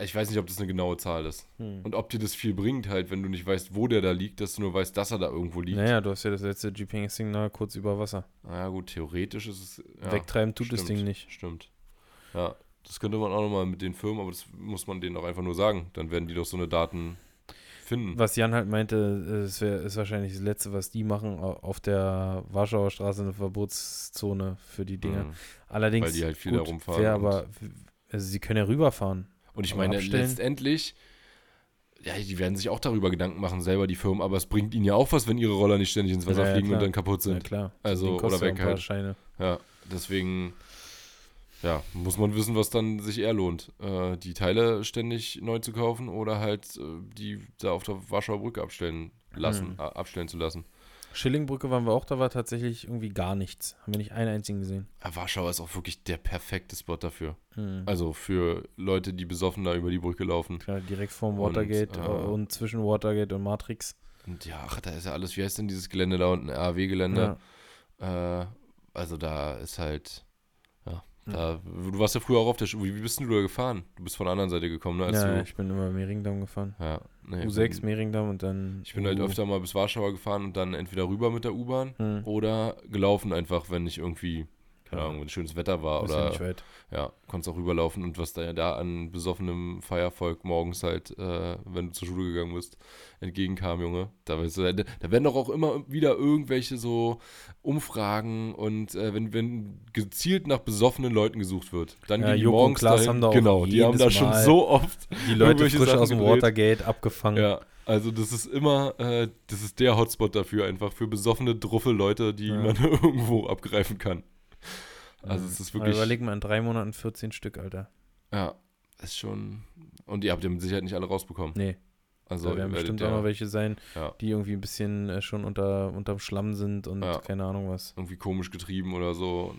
Ich weiß nicht, ob das eine genaue Zahl ist. Hm. Und ob dir das viel bringt, halt, wenn du nicht weißt, wo der da liegt, dass du nur weißt, dass er da irgendwo liegt. Naja, du hast ja das letzte GPS-Signal kurz über Wasser. Na gut, theoretisch ist es. Ja, Wegtreiben tut das stimmt, Ding nicht. Stimmt. Ja, das könnte man auch nochmal mit den Firmen, aber das muss man denen auch einfach nur sagen. Dann werden die doch so eine Daten finden. Was Jan halt meinte, es wär, ist wahrscheinlich das Letzte, was die machen, au- auf der Warschauer Straße eine Verbotszone für die Dinger. Mhm. Allerdings, Weil die halt viel da gut, rumfahren wär und- aber, also sie können ja rüberfahren. Und ich meine, abstellen? letztendlich, ja, die werden sich auch darüber Gedanken machen, selber die Firmen, aber es bringt ihnen ja auch was, wenn ihre Roller nicht ständig ins Wasser Ja, ja, fliegen klar. und dann kaputt Ja sind. klar. Also, oder ja weg halt. Ja, deswegen, ja, muss man wissen, was dann sich eher lohnt. Äh, die Teile ständig neu zu kaufen oder halt äh, die da auf der Warschauer Brücke abstellen lassen, Mhm. äh, abstellen zu lassen. Schillingbrücke waren wir auch, da war tatsächlich irgendwie gar nichts. Haben wir nicht einen einzigen gesehen. Ja, Warschau ist auch wirklich der perfekte Spot dafür. Mhm. Also für Leute, die besoffen da über die Brücke laufen. Klar, direkt vorm Und, Watergate äh, äh, und zwischen Watergate und Matrix. Und ja, ach, da ist ja alles, wie heißt denn dieses Gelände da unten? RAW-Gelände. Ja. Äh, also da ist halt. Da, du warst ja früher auch auf der Schule. Wie bist denn du da gefahren? Du bist von der anderen Seite gekommen, ne? Ja, du, ich bin immer Mehringdamm gefahren. ja, nee, U6, bin- Mehringdamm und dann. Ich bin halt U- öfter mal bis Warschauer gefahren und dann entweder rüber mit der U-Bahn Hm. oder gelaufen einfach, wenn ich irgendwie, keine. Ahnung, wenn schönes Wetter war oder nicht weit. ja, konntest auch rüberlaufen und was da ja da an besoffenem Feiervolk morgens halt, äh, wenn du zur Schule gegangen bist, entgegenkam, Junge. Da, weißt du, da, da werden doch auch immer wieder irgendwelche so Umfragen und äh, wenn, wenn gezielt nach besoffenen Leuten gesucht wird, dann Ja, gehen die Joko morgens dahin. haben da auch genau, die haben da schon Mal so oft Die Leute frisch Sachen aus dem gedreht. Watergate abgefangen. Ja, also das ist immer, äh, das ist der Hotspot dafür, einfach für besoffene Druffel-Leute, die Ja. man irgendwo abgreifen kann. Also es ist Aber wirklich, Überleg mal, in drei Monaten 14 Stück, Alter. ja, ist schon, und ihr habt ja mit Sicherheit nicht alle rausbekommen. Nee, Also da werden bestimmt ja auch noch welche sein, Ja. die irgendwie ein bisschen äh, schon unter, unterm Schlamm sind und Ja. keine Ahnung was. irgendwie komisch getrieben oder so.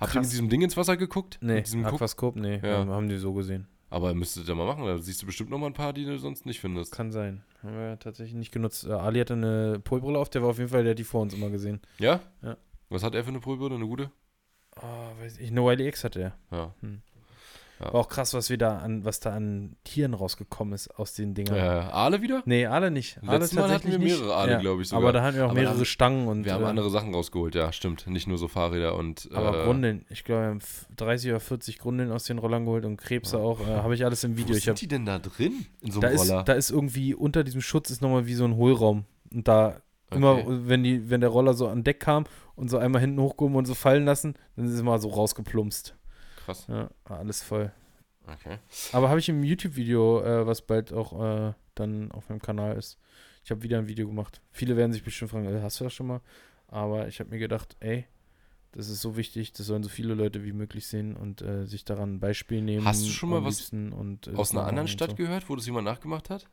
Habt ihr mit diesem Ding ins Wasser geguckt? Nee, Mit diesem? Aquascope, nee, Ja. haben, haben die so gesehen. Aber müsstet ihr mal machen, da siehst du bestimmt noch mal ein paar, die du sonst nicht findest. Kann sein. Haben wir tatsächlich nicht genutzt. Äh, Ali hatte eine Polbrille auf, der war auf jeden Fall, der hat die vor uns immer gesehen. Ja? Ja. Was hat er für eine Polbrille? Eine gute? Oh, weiß ich, eine Wiley X hatte er. Ja. Ja. War auch krass, was wir da an, was da an Tieren rausgekommen ist aus den Dingern. Äh, Aale wieder? Nee, alle nicht. Alle Letztes Mal hatten wir mehrere Aale, glaube ich, sogar. Aber da hatten wir auch Aber da mehrere haben- Stangen und Wir haben äh, andere Sachen rausgeholt, ja, stimmt. Nicht nur so Fahrräder und. Aber äh, Grundeln, ich glaube, wir haben f- 30 oder 40 Grundeln aus den Rollern geholt und Krebse Ja. auch. Äh, habe ich alles im Wo Video. Ich sind hab, die denn da drin? In so da, einem ist, Roller? da ist irgendwie unter diesem Schutz ist nochmal wie so ein Hohlraum. Und da immer, Okay. wenn, die, wenn der Roller so an Deck kam und so einmal hinten hochgehoben und so fallen lassen, dann ist es immer so rausgeplumpst. Krass. Ja, alles voll. Okay. Aber habe ich im YouTube-Video, äh, was bald auch äh, dann auf meinem Kanal ist. Ich habe wieder ein Video gemacht. Viele werden sich bestimmt fragen, äh, hast du das schon mal? Aber ich habe mir gedacht, ey, Das ist so wichtig, das sollen so viele Leute wie möglich sehen und äh, sich daran ein Beispiel nehmen. Hast du schon mal was und, äh, Aus einer anderen Stadt so. gehört, wo das jemand nachgemacht hat?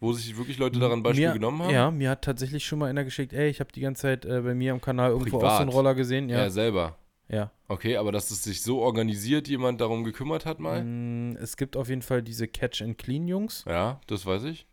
Wo sich wirklich Leute daran Beispiel mir, genommen haben? Ja, mir hat tatsächlich schon mal einer geschickt, ey, ich habe die ganze Zeit äh, bei mir am Kanal irgendwo auch so einen Privat? Roller gesehen. Er Ja, selber. ja. Okay, aber dass es sich so organisiert, jemand darum gekümmert hat mal? Mm, es gibt auf jeden Fall diese Catch-and-Clean-Jungs, Ja, das weiß ich.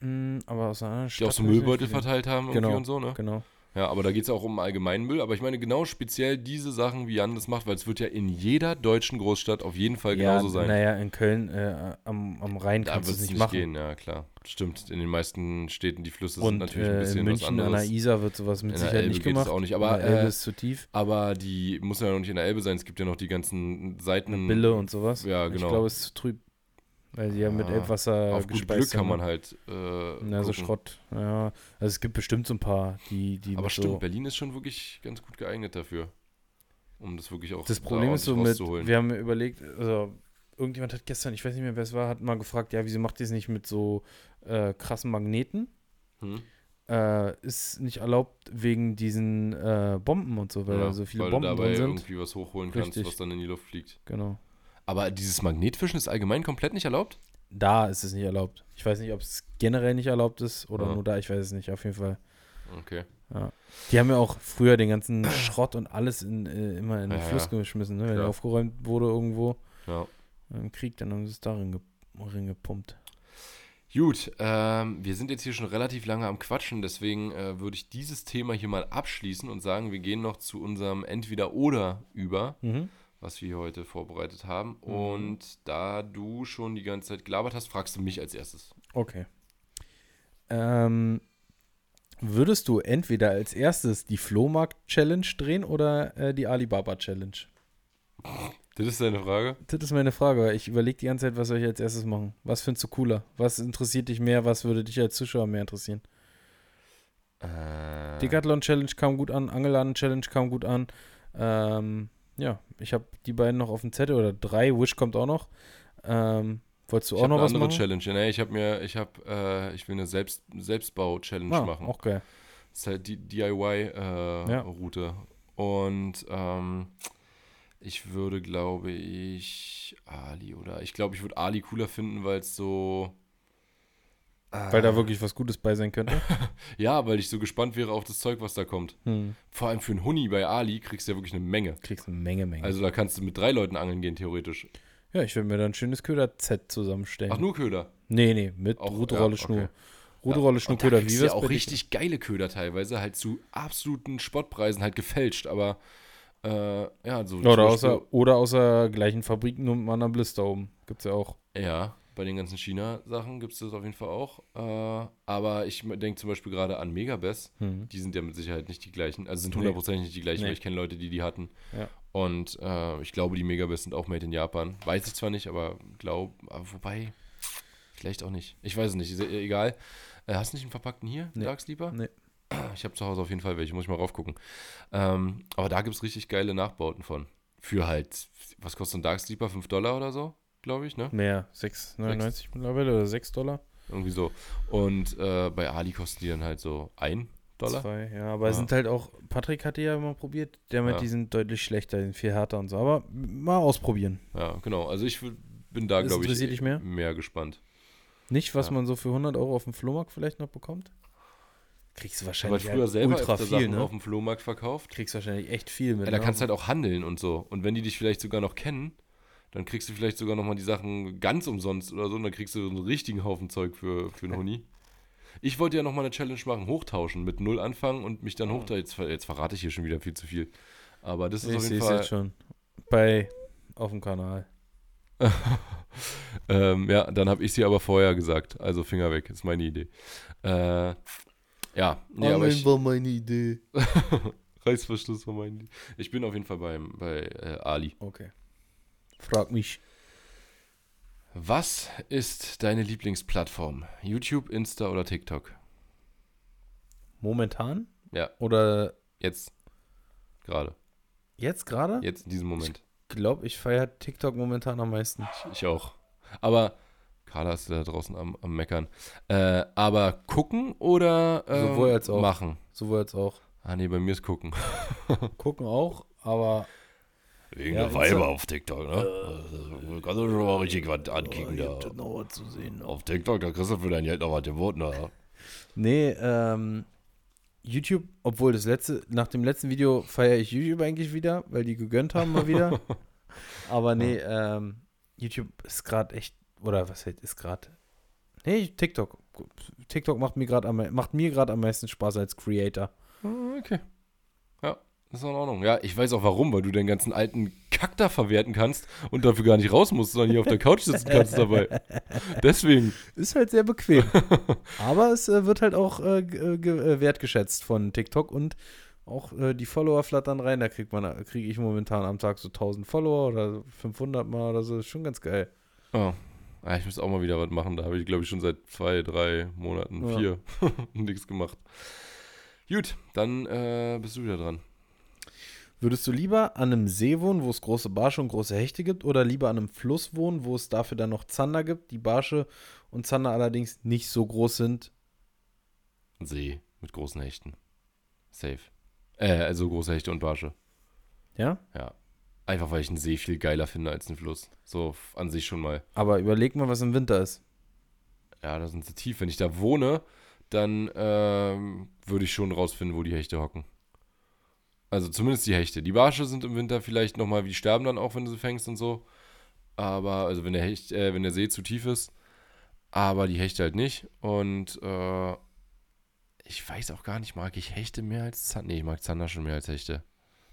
mm, aber aus einer anderen Die Stadt. auch so Müllbeutel verteilt haben irgendwie Genau, und so, ne? Genau. Ja, aber da geht es auch um allgemeinen Müll. Aber ich meine genau speziell diese Sachen, wie Jan das macht, weil es wird ja in jeder deutschen Großstadt auf jeden Fall ja, genauso sein. Naja, in Köln äh, am, am Rhein da kannst du wird es es nicht nicht machen. gehen, ja klar. Stimmt, in den meisten Städten die Flüsse sind Und natürlich ein äh, bisschen in was München an anderes. der Isar wird sowas mit In Sicherheit Elbe nicht geht es gemacht. auch nicht, aber, in der Elbe äh, ist zu tief. Aber die muss ja noch nicht in der Elbe sein. Es gibt ja noch die ganzen Seiten. Bille und sowas. Ja, Ich genau. glaube, es ist zu trüb. Weil sie ja mit Ja, Elbwasser Auf gut Glück kann man halt. Äh, Na, so gucken. Schrott. Ja. Also es gibt bestimmt so ein paar, die, die Aber stimmt, so. Berlin ist schon wirklich ganz gut geeignet dafür. Um das wirklich auch Das da Problem ist so mit, wir haben überlegt, also irgendjemand hat gestern, ich weiß nicht mehr, wer es war, hat mal gefragt, ja, wieso macht ihr es nicht mit so äh, krassen Magneten? Hm? Äh, ist nicht erlaubt wegen diesen äh, Bomben und so, weil Ja, da so viele weil Bomben du dabei drin sind. irgendwie was hochholen kannst, Richtig. was dann in die Luft fliegt. Genau. Aber dieses Magnetfischen ist allgemein komplett nicht erlaubt? Da ist es nicht erlaubt. Ich weiß nicht, ob es generell nicht erlaubt ist oder Ja. nur da, ich weiß es nicht, auf jeden Fall. Okay. Die haben ja auch früher den ganzen Schrott und alles in, äh, immer in den Ja, Fluss ja. geschmissen, ne? Wenn der aufgeräumt wurde irgendwo Ja. im Krieg, dann haben sie es darin ge reingepumpt. Gut, ähm, wir sind jetzt hier schon relativ lange am Quatschen, deswegen äh, würde ich dieses Thema hier mal abschließen und sagen, wir gehen noch zu unserem Entweder-Oder über, Mhm. was wir hier heute vorbereitet haben. Mhm. Und da du schon die ganze Zeit gelabert hast, fragst du mich als erstes. Okay. Ähm, würdest du entweder als erstes die Flohmarkt-Challenge drehen oder äh, die Alibaba-Challenge? Das ist deine Frage? Das ist meine Frage, weil ich überlege die ganze Zeit, was soll ich als erstes machen? Was findest du cooler? Was interessiert dich mehr? Was würde dich als Zuschauer mehr interessieren? Äh, Decathlon Challenge kam gut an, Angeladen Challenge kam gut an. Ähm, ja, ich habe die beiden noch auf dem Zettel oder drei. Wish kommt auch noch. Ähm, wolltest du ich auch noch eine was andere machen? Challenge. Nee, ich habe mir, ich habe, äh, ich will eine Selbst Selbstbau-Challenge Ah, machen. auch geil. Das ist halt die DIY-Route. Ja. Und ähm, ich würde, glaube ich, Ali oder ich glaube, ich würde Ali cooler finden, weil es so. Weil da wirklich was Gutes bei sein könnte. Ja, weil ich so gespannt wäre auf das Zeug, was da kommt. Hm. Vor allem für einen Huni bei Ali kriegst du ja wirklich eine Menge. Kriegst eine Menge, Menge. Also da kannst du mit drei Leuten angeln gehen, theoretisch. ja, ich würde mir da ein schönes Köder-Z zusammenstellen. Ach, nur Köder. Nee, nee, mit Auch- Ruderrolle, ja, Schnur. okay. Ruderrolle, Schnur, Köder. Wie du ja auch richtig geile Köder teilweise, halt zu absoluten Spottpreisen, halt gefälscht, aber äh, ja, so. Oder außer, oder außer gleichen Fabriken nur mit einem Blister oben. Gibt's ja auch. Ja, bei den ganzen China-Sachen gibt es das auf jeden Fall auch. Äh, aber ich denke zum Beispiel gerade an Megabest. Hm. Die sind ja mit Sicherheit nicht die gleichen. Also sind Nee. hundertprozentig nicht die gleichen, Nee. weil ich kenne Leute, die die hatten. Ja. Und äh, ich glaube, die Megabest sind auch made in Japan. Weiß ich zwar nicht, aber glaube, wobei, vielleicht auch nicht. Ich weiß es nicht, ist egal. Äh, hast du nicht einen verpackten hier, Nee. Dark Sleeper? Nee. Ich habe zu Hause auf jeden Fall welche, muss ich mal raufgucken. Ähm, aber da gibt es richtig geile Nachbauten von. Für halt, was kostet ein Dark Sleeper? 5 Dollar oder so, glaube ich, ne? Mehr, 6,99 mittlerweile oder 6 Dollar? Irgendwie so. Und äh, bei Ali kosten die dann halt so 1 Dollar. Zwei, ja. Aber es Ja. sind halt auch, Patrick hatte ja mal probiert, der meint, Ja. die sind deutlich schlechter, die sind viel härter und so. Aber mal ausprobieren. Ja, genau. Also ich bin da, glaube ich, mehr? mehr gespannt. Nicht, was Ja. man so für 100 Euro auf dem Flohmarkt vielleicht noch bekommt? Kriegst du wahrscheinlich halt früher halt selber ultra viel, Sachen ne? auf dem Flohmarkt verkauft. Kriegst wahrscheinlich echt viel mit. Ja, da ne? kannst du halt auch handeln und so. Und wenn die dich vielleicht sogar noch kennen, dann kriegst du vielleicht sogar nochmal die Sachen ganz umsonst oder so. Und dann kriegst du so einen richtigen Haufen Zeug für, für einen Huni. Ich wollte ja nochmal eine Challenge machen, hochtauschen, mit Null anfangen und mich dann Oh. hochtauschen. Jetzt, jetzt verrate ich hier schon wieder viel zu viel. Aber das ist Ich auf sehe jeden Fall. jetzt schon. Bei, auf dem Kanal. ähm, ja, dann habe ich sie aber vorher gesagt. Also Finger weg, ist meine Idee. Äh, ja, nee, aber ich, war meine Idee. Reißverschluss war meine Idee. Ich bin auf jeden Fall beim, bei äh, Ali. Okay. Frag mich. Was ist deine Lieblingsplattform? YouTube, Insta oder TikTok? Momentan? Ja. Oder Jetzt. Gerade. jetzt gerade? Jetzt in diesem Moment. Ich glaube, ich feiere TikTok momentan am meisten. Ich, ich auch. Aber Carla ist da draußen am, am Meckern. Äh, aber gucken oder ähm, Sowohl als auch. machen? Sowohl als auch. Ah, nee, bei mir ist gucken. Gucken auch, Aber Wegen Ja, der Weiber auf TikTok, ne? Also, kannst du schon mal richtig was ankicken da. noch was zu sehen. Auf TikTok, da kriegst du für dein Geld noch was geboten, da. Nee, ähm, YouTube, obwohl das letzte, nach dem letzten Video feiere ich YouTube eigentlich wieder, weil die gegönnt haben mal wieder. Aber nee, ähm, YouTube ist gerade echt, oder was ist gerade. Nee, TikTok. TikTok macht mir gerade am, macht mir gerade am meisten Spaß als Creator. Ah, Okay. Ja, ist auch in Ordnung. Ja, ich weiß auch warum, weil du den ganzen alten Kack da verwerten kannst und dafür gar nicht raus musst, sondern hier auf der Couch sitzen kannst dabei. Deswegen. Ist halt sehr bequem. Aber es äh, wird halt auch äh, äh, äh, wertgeschätzt von TikTok und auch äh, die Follower flattern rein. Da kriegt man, kriege ich momentan am Tag so 1000 Follower oder 500 mal oder so. Ist schon ganz geil. Oh. Ah, ich muss auch mal wieder was machen. Da habe ich, glaube ich, schon seit zwei, drei Monaten, Ja. vier nichts gemacht. Gut, dann äh, bist du wieder dran. Würdest du lieber an einem See wohnen, wo es große Barsche und große Hechte gibt, oder lieber an einem Fluss wohnen, wo es dafür dann noch Zander gibt, die Barsche und Zander allerdings nicht so groß sind? See mit großen Hechten. Safe. Äh, also große Hechte und Barsche. Ja? Ja. Einfach weil ich einen See viel geiler finde als einen Fluss. So an sich schon mal. Aber überleg mal, was im Winter ist. Ja, da sind sie tief. Wenn ich da wohne, dann ähm, würde ich schon rausfinden, wo die Hechte hocken. Also zumindest die Hechte. Die Barsche sind im Winter vielleicht nochmal, wie sterben dann auch, wenn du sie fängst und so. Aber, also wenn der Hecht, äh, wenn der See zu tief ist. Aber die Hechte halt nicht. Und äh, ich weiß auch gar nicht, mag ich Hechte mehr als Zander? Nee, ich mag Zander schon mehr als Hechte.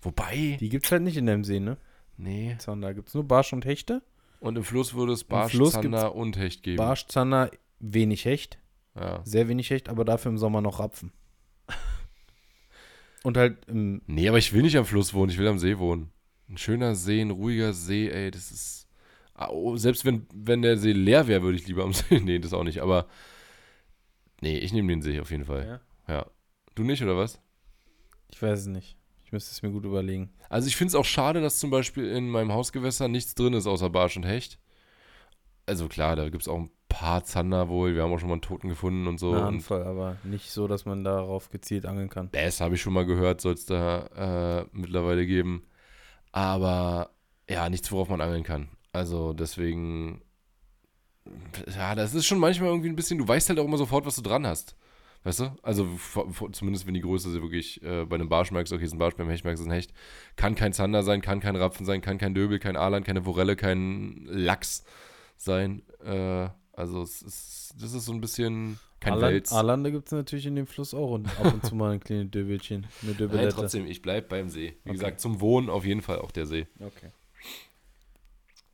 Wobei. Die gibt es halt nicht in deinem See, ne? Nee. Zander gibt es nur Barsche und Hechte. Und im Fluss würde es Barsch, Fluss Zander und Hecht geben. Barsch, Zander, wenig Hecht. Ja. Sehr wenig Hecht, aber dafür im Sommer noch Rapfen. Und halt im. Nee, aber ich will nicht am Fluss wohnen, ich will am See wohnen. Ein schöner See, ein ruhiger See, ey, das ist. Ah, oh, selbst wenn, wenn der See leer wäre, würde ich lieber am See. Nee, das auch nicht, aber. Nee, ich nehme den See auf jeden Fall. Ja. Du nicht, oder was? Ich weiß es nicht. Müsste es mir gut überlegen. Also ich finde es auch schade, dass zum Beispiel in meinem Hausgewässer nichts drin ist außer Barsch und Hecht. Also klar, da gibt es auch ein paar Zander wohl. Wir haben auch schon mal einen Toten gefunden und so. Und Handvoll, aber nicht so, dass man darauf gezielt angeln kann. Das habe ich schon mal gehört, soll es da äh, mittlerweile geben. Aber ja, nichts, worauf man angeln kann. Also deswegen, ja, das ist schon manchmal irgendwie ein bisschen, du weißt halt auch immer sofort, was du dran hast. Weißt du? Also vor- vor- zumindest wenn die Größe sie wirklich äh, bei einem Barsch merkst, okay, ist ein Barsch, beim Hecht merkst, ist ein Hecht. Kann kein Zander sein, kann kein Rapfen sein, kann kein Döbel, kein Alan, keine Forelle, kein Lachs sein. Äh, also es ist, das ist so ein bisschen kein Arlan- Wels. Arlande gibt es natürlich in dem Fluss auch und ab und zu mal ein kleines Döbelchen. Eine Nein, Döbelette. trotzdem, ich bleib beim See. Wie Okay. gesagt, zum Wohnen auf jeden Fall auch der See. Okay.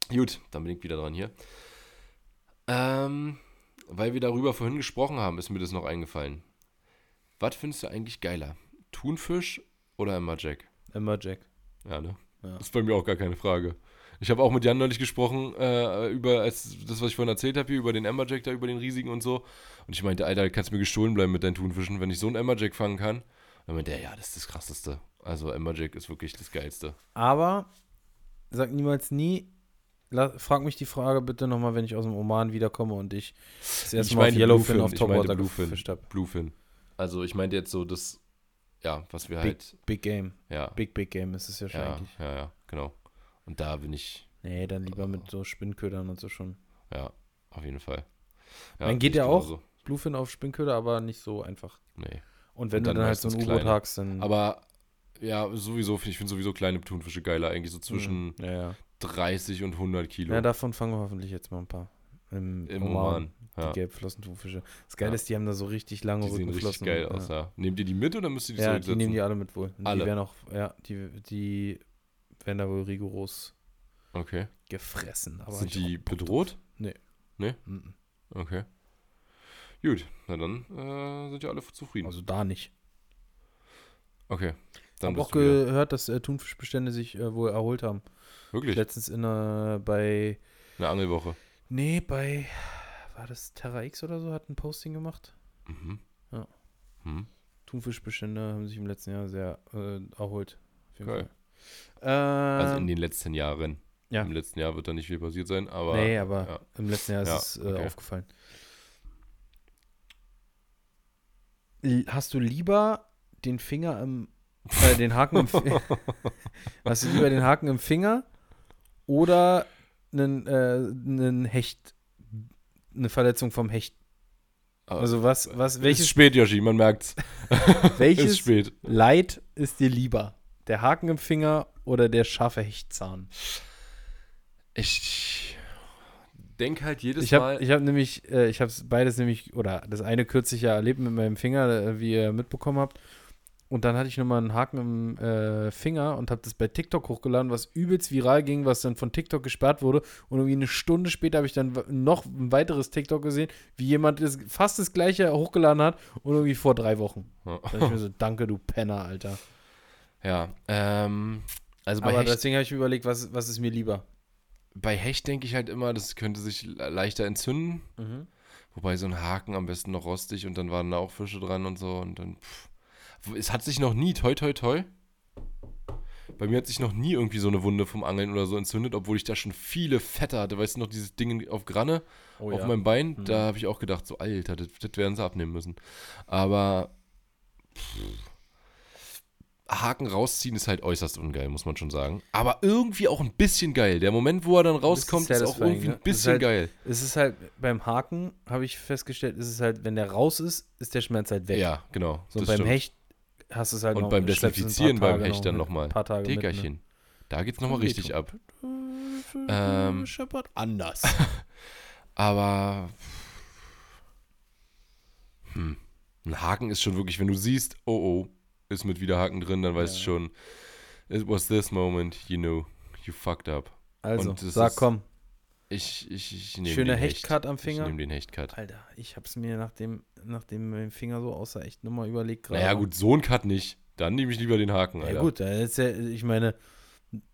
Gut, dann bin ich wieder dran hier. Ähm, weil wir darüber vorhin gesprochen haben, ist mir das noch eingefallen. Was findest du eigentlich geiler? Thunfisch oder Emma Jack? Emma Jack. Ja, ne? Ja. Das ist bei mir auch gar keine Frage. Ich habe auch mit Jan neulich gesprochen, äh, über als, das, was ich vorhin erzählt habe, hier, über den Emma Jack da, über den riesigen und so. Und ich meinte, Alter, kannst mir gestohlen bleiben mit deinen Thunfischen, wenn ich so einen Emma Jack fangen kann. Und dann meinte er, ja, das ist das Krasseste. Also Emma Jack ist wirklich das Geilste. Aber sag niemals nie. La frag mich die Frage bitte nochmal, wenn ich aus dem Oman wiederkomme und ich das erste Ich Mal Yellowfin auf Topwater gefischt habe. Bluefin. Also ich meinte jetzt so das, ja, was wir Big, halt, Big Game. ja, Big, Big Game ist es ja schon ja, eigentlich. ja, ja, genau. Und da bin ich, Nee, dann lieber mit so Spinnködern und so schon. ja, auf jeden Fall. Ja, Man geht ja auch. genauso. Bluefin auf Spinnköder, aber nicht so einfach. Nee. Und wenn Und du dann dann halt so ein U-Boot hakst, dann. Aber ja, sowieso, ich finde sowieso kleine Thunfische geiler, eigentlich so zwischen Mhm. Ja, ja. 30 und 100 Kilo. Ja, davon fangen wir hoffentlich jetzt mal ein paar. Im, Im Oman. Oman. Die Ja. Gelbflossenthunfische. Das Geile Ja. ist, die haben da so richtig lange Die sehen richtig Rückenflossen. geil aus, ja. Nehmt ihr die mit oder müsst ihr die Ja, die zurücksetzen? nehmen die alle mit wohl. Und Alle? Die werden auch, ja, die, die werden da wohl rigoros Okay. gefressen. Aber Sind die bedroht? drauf. Mhm. Okay. Gut, na dann äh, sind ja alle zufrieden. Also da nicht. okay. Dann Ich habe auch gehört, dass äh, Thunfischbestände sich äh, wohl erholt haben. Wirklich? Letztens in äh, bei, Eine Angelwoche. nee, bei, war das Terra X oder so, hat ein Posting gemacht. Mhm. Ja. Mhm. Thunfischbestände haben sich im letzten Jahr sehr äh, erholt. Geil. Fall. Also in Ähm, den letzten Jahren. ja. Im letzten Jahr wird da nicht viel passiert sein, aber. nee, aber ja. im letzten Jahr ist Ja, es äh, okay. aufgefallen. Hast du lieber den Finger im äh, den Haken im Hast du lieber den Haken im Finger oder einen, äh, einen Hecht, eine Verletzung vom Hecht? Also was, was, ist welches, spät, Yoshi, man merkt's. ist welches spät. Leid ist dir lieber? Der Haken im Finger oder der scharfe Hechtzahn? Ich denke halt jedes Ich habe Mal. ich hab nämlich, äh, ich habe beides nämlich, oder das eine kürzlich ja erlebt mit meinem Finger, äh, wie ihr mitbekommen habt. Und dann hatte ich nochmal einen Haken im äh, Finger und habe das bei TikTok hochgeladen, was übelst viral ging, was dann von TikTok gesperrt wurde. Und irgendwie eine Stunde später habe ich dann noch ein weiteres TikTok gesehen, wie jemand das, fast das gleiche hochgeladen hat und irgendwie vor drei Wochen. Da dachte ich mir so, danke, du Penner, Alter. ja, ähm, also bei Aber Hecht, deswegen habe ich mir überlegt, was, was ist mir lieber? bei Hecht denke ich halt immer, das könnte sich le- leichter entzünden. Wobei so ein Haken am besten noch rostig und dann waren da auch Fische dran und so und dann. Pff. Es hat sich noch nie, toi toi toi. Bei mir hat sich noch nie irgendwie so eine Wunde vom Angeln oder so entzündet, obwohl ich da schon viele Fette hatte. Weißt du noch, dieses Ding auf Granne Oh, auf ja. meinem Bein? Mhm. Da habe ich auch gedacht, so Alter, das, das werden sie abnehmen müssen. Aber pff, Haken rausziehen ist halt äußerst ungeil, muss man schon sagen. Aber irgendwie auch ein bisschen geil. Der Moment, wo er dann rauskommt, ist auch irgendwie ne? ein ist bisschen halt- geil. Es ist halt, beim Haken habe ich festgestellt, ist es halt, wenn der raus ist, ist der Schmerz halt weg. Ja, genau. So beim stimmt. Hecht hast du es halt Und noch beim Desinfizieren beim Tage Hecht dann mit- nochmal. Ein paar Tage mit, ne? Dickerchen. Da geht's nochmal richtig ab. Ähm, Scheppert anders. Aber. Hm. Ein Haken ist schon wirklich, wenn du siehst, oh oh, ist mit wieder Haken drin, dann weißt du Ja. schon, it was this moment, you know, you fucked up. Also, sag ist- komm, Ich, ich, ich nehme schöner den Hecht. Hechtcut am Ich Finger. nehme den Hechtcut. Alter, ich hab's mir nachdem, nachdem mein Finger so aussah, echt nochmal überlegt gerade. Naja, gut, so ein Cut nicht. Dann nehme ich lieber den Haken, Alter. Ja gut, ist ja, ich meine,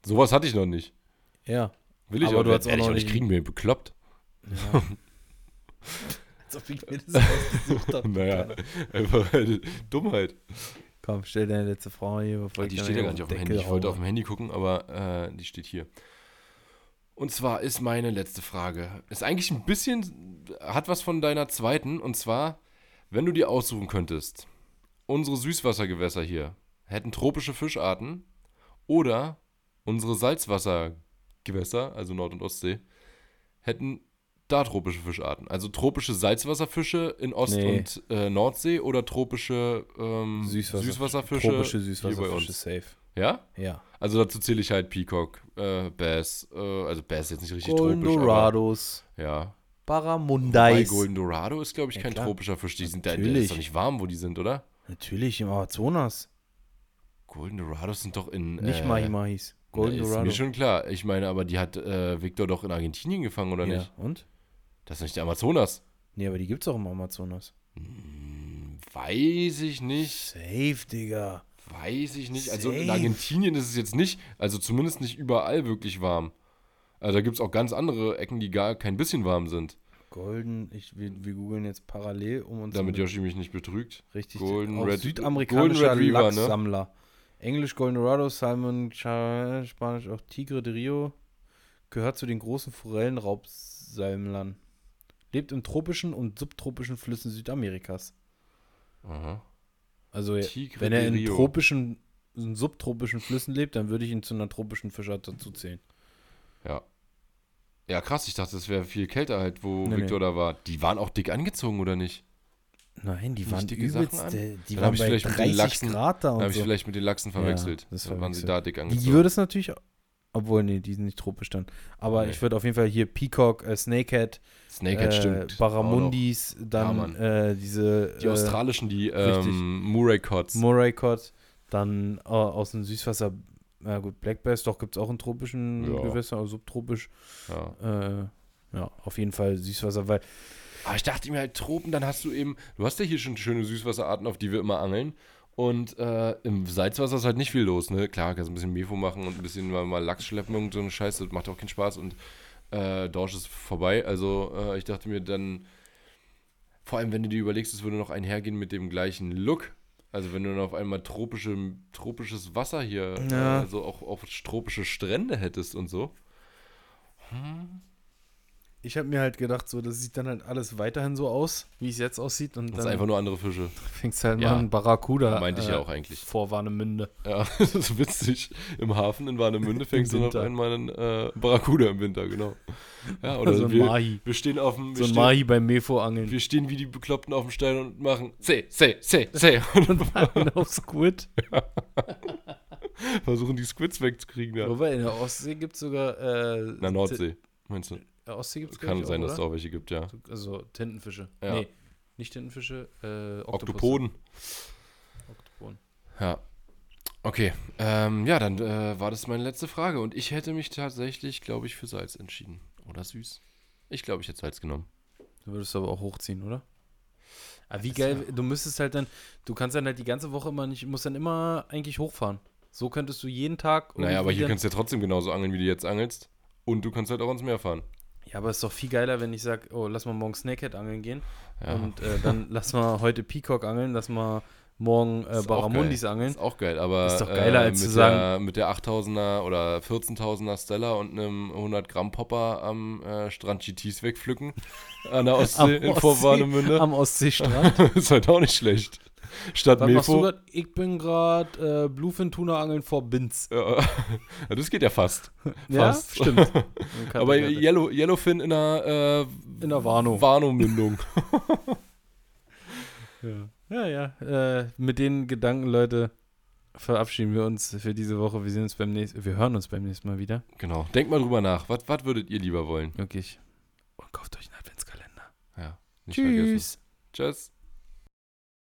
Sowas hatte ich noch nicht. ja. Will ich Aber auch, du hast auch noch nicht kriegen, mir bekloppt. ja. Als ob ich mir das ausgesucht habe. Naja, einfach eine Dummheit. Komm, stell deine letzte Frage hier, bevor ich die steht ja gar nicht auf dem Handy. Ich wollte auf dem Handy gucken, aber äh, die steht hier. Und zwar ist meine letzte Frage. Ist eigentlich ein bisschen, hat was von deiner zweiten. Und zwar, wenn du dir aussuchen könntest, unsere Süßwassergewässer hier hätten tropische Fischarten oder unsere Salzwassergewässer, also Nord- und Ostsee, hätten da tropische Fischarten. Also tropische Salzwasserfische in Ost- Nee. und äh, Nordsee oder tropische ähm, Süßwasser- Süßwasserfische Tropische hier bei Süßwasserfische safe. Ja? Ja. Also dazu zähle ich halt Peacock, äh, Bass, äh, also Bass ist jetzt nicht richtig Golden tropisch, Dorados, aber ja. Bei Barramundais. Golden Dorado ist, glaube ich, Ja, kein klar. tropischer Fisch. Die sind da, der Natürlich. ist doch nicht warm, wo die sind, oder? Natürlich im Amazonas. Golden Dorados sind doch in. Nicht äh, Mahi Mahis. Golden ist Dorado. mir schon klar. Ich meine, aber die hat äh, Victor doch in Argentinien gefangen, oder ja. nicht? Und? Das ist nicht der Amazonas. Nee, aber die gibt's auch im Amazonas. Hm, weiß ich nicht. Safe, Digga. Weiß ich nicht. Also in. Argentinien ist es jetzt nicht, also zumindest nicht überall wirklich warm. Also da gibt es auch ganz andere Ecken, die gar kein bisschen warm sind. Golden, ich, wir, wir googeln jetzt parallel, um uns Damit mit- Yoshi mich nicht betrügt. richtig Golden Red- südamerikanischer Golden Red River, ne? Lachssammler. Englisch Golden Dorado, Salmon, Spanisch auch Tigre de Rio. Gehört zu den großen Forellenraubsalmlern. Lebt in tropischen und subtropischen Flüssen Südamerikas. Aha. Also Tigre wenn er in Rio. tropischen, in subtropischen Flüssen lebt, dann würde ich ihn zu einer tropischen Fischart dazu zählen. Ja. Ja, krass. Ich dachte, das wäre viel kälter halt, wo Nee, Victor da war. Die waren auch dick angezogen, oder nicht? Nein, die waren übelst, äh, die Dann waren bei vielleicht mit den 30 Lachsen- Grad da und habe ich so. vielleicht mit den Lachsen verwechselt. das da waren sie da dick Die angezogen. würde es natürlich, obwohl, nee, die sind nicht tropisch dann. Aber Nee. ich würde auf jeden Fall hier Peacock, äh, Snakehead, Snakehead äh, stimmt. Barramundis, dann Mann. äh, diese Die äh, australischen, die ähm, Murray Cots. Murray Cod, dann äh, aus dem Süßwasser, na gut, Black Bass, doch gibt es auch in tropischen Ja. Gewässern, also subtropisch. ja. Äh, ja, auf jeden Fall Süßwasser, weil Aber ich dachte mir halt, Tropen, dann hast du eben, du hast ja hier schon schöne Süßwasserarten, auf die wir immer angeln. Und äh, im Salzwasser ist halt nicht viel los, ne? Klar, kannst ein bisschen Mefo machen und ein bisschen mal, mal Lachs schleppen und so eine Scheiße, das macht auch keinen Spaß und äh, Dorsch ist vorbei. Also äh, ich dachte mir dann, vor allem wenn du dir überlegst, es würde noch einhergehen mit dem gleichen Look. Also wenn du dann auf einmal tropische, tropisches Wasser hier, Ja. also auch auf tropische Strände hättest und so. Hm. Ich habe mir halt gedacht, so, das sieht dann halt alles weiterhin so aus, wie es jetzt aussieht. Und Das ist dann einfach nur andere Fische. fängst halt Ja. mal an Barracuda. Meinte ich ja auch eigentlich. Vor Warnemünde. Ja, das ist witzig. Im Hafen in Warnemünde fängst du noch einmal einen äh, Barracuda im Winter, genau. Ja, oder so ein wir, Mahi. wir stehen auf dem. So ein stehen, Mahi beim Mefo-Angeln. wir stehen wie die Bekloppten auf dem Stein und machen C, C, C, C. Und Und auf Squid. versuchen die Squids wegzukriegen. Ja. Wobei, in der Ostsee gibt es sogar. Äh, In der Nordsee, meinst du? Der Ostsee gibt es Kann sein, dass es auch welche gibt, ja. Also Tintenfische. Ja. Nee, nicht Tintenfische, äh. Oktopoden. Oktopoden. Ja. Okay, ähm, ja, dann äh, war das meine letzte Frage. Und ich hätte mich tatsächlich, glaube ich, für Salz entschieden. Oder süß. Ich glaube, ich hätte Salz genommen. Du würdest aber auch hochziehen, oder? Aber wie Ist geil, du müsstest halt dann, du kannst dann halt die ganze Woche immer nicht, musst dann immer eigentlich hochfahren. So könntest du jeden Tag. Naja, aber hier kannst du ja trotzdem genauso angeln, wie du jetzt angelst. Und du kannst halt auch ins Meer fahren. Ja, aber ist doch viel geiler, wenn ich sage, oh, lass mal morgen Snakehead angeln gehen. Ja. Und äh, dann lass mal heute Peacock angeln, lass mal morgen äh, Barramundis angeln. Ist auch geil, aber Ist doch geiler, als mit zu sagen- Der, mit der 8000er oder 14.000er Stella und einem 100 Gramm Popper am äh, Strand GTs wegpflücken an der Ostsee in Ostsee- Vorwarnemünde Am Ostseestrand. ist halt auch nicht schlecht. Statt Was Mefo. grad? Ich bin gerade äh, Bluefin Tuna angeln vor Binz. Ja, ja, das geht ja fast. Ja, Fast. stimmt. Aber Yellow, Yellowfin in einer äh, In der Warnow. Warnow-Mündung. Ja, ja. ja. Äh, mit den Gedanken, Leute, verabschieden wir uns für diese Woche. Wir sehen uns beim nächsten, wir hören uns beim nächsten Mal wieder. genau. Denkt mal drüber nach. Was, was würdet ihr lieber wollen? Wirklich. Und kauft euch einen Adventskalender. Ja. Nicht vergessen. Tschüss. Tschüss.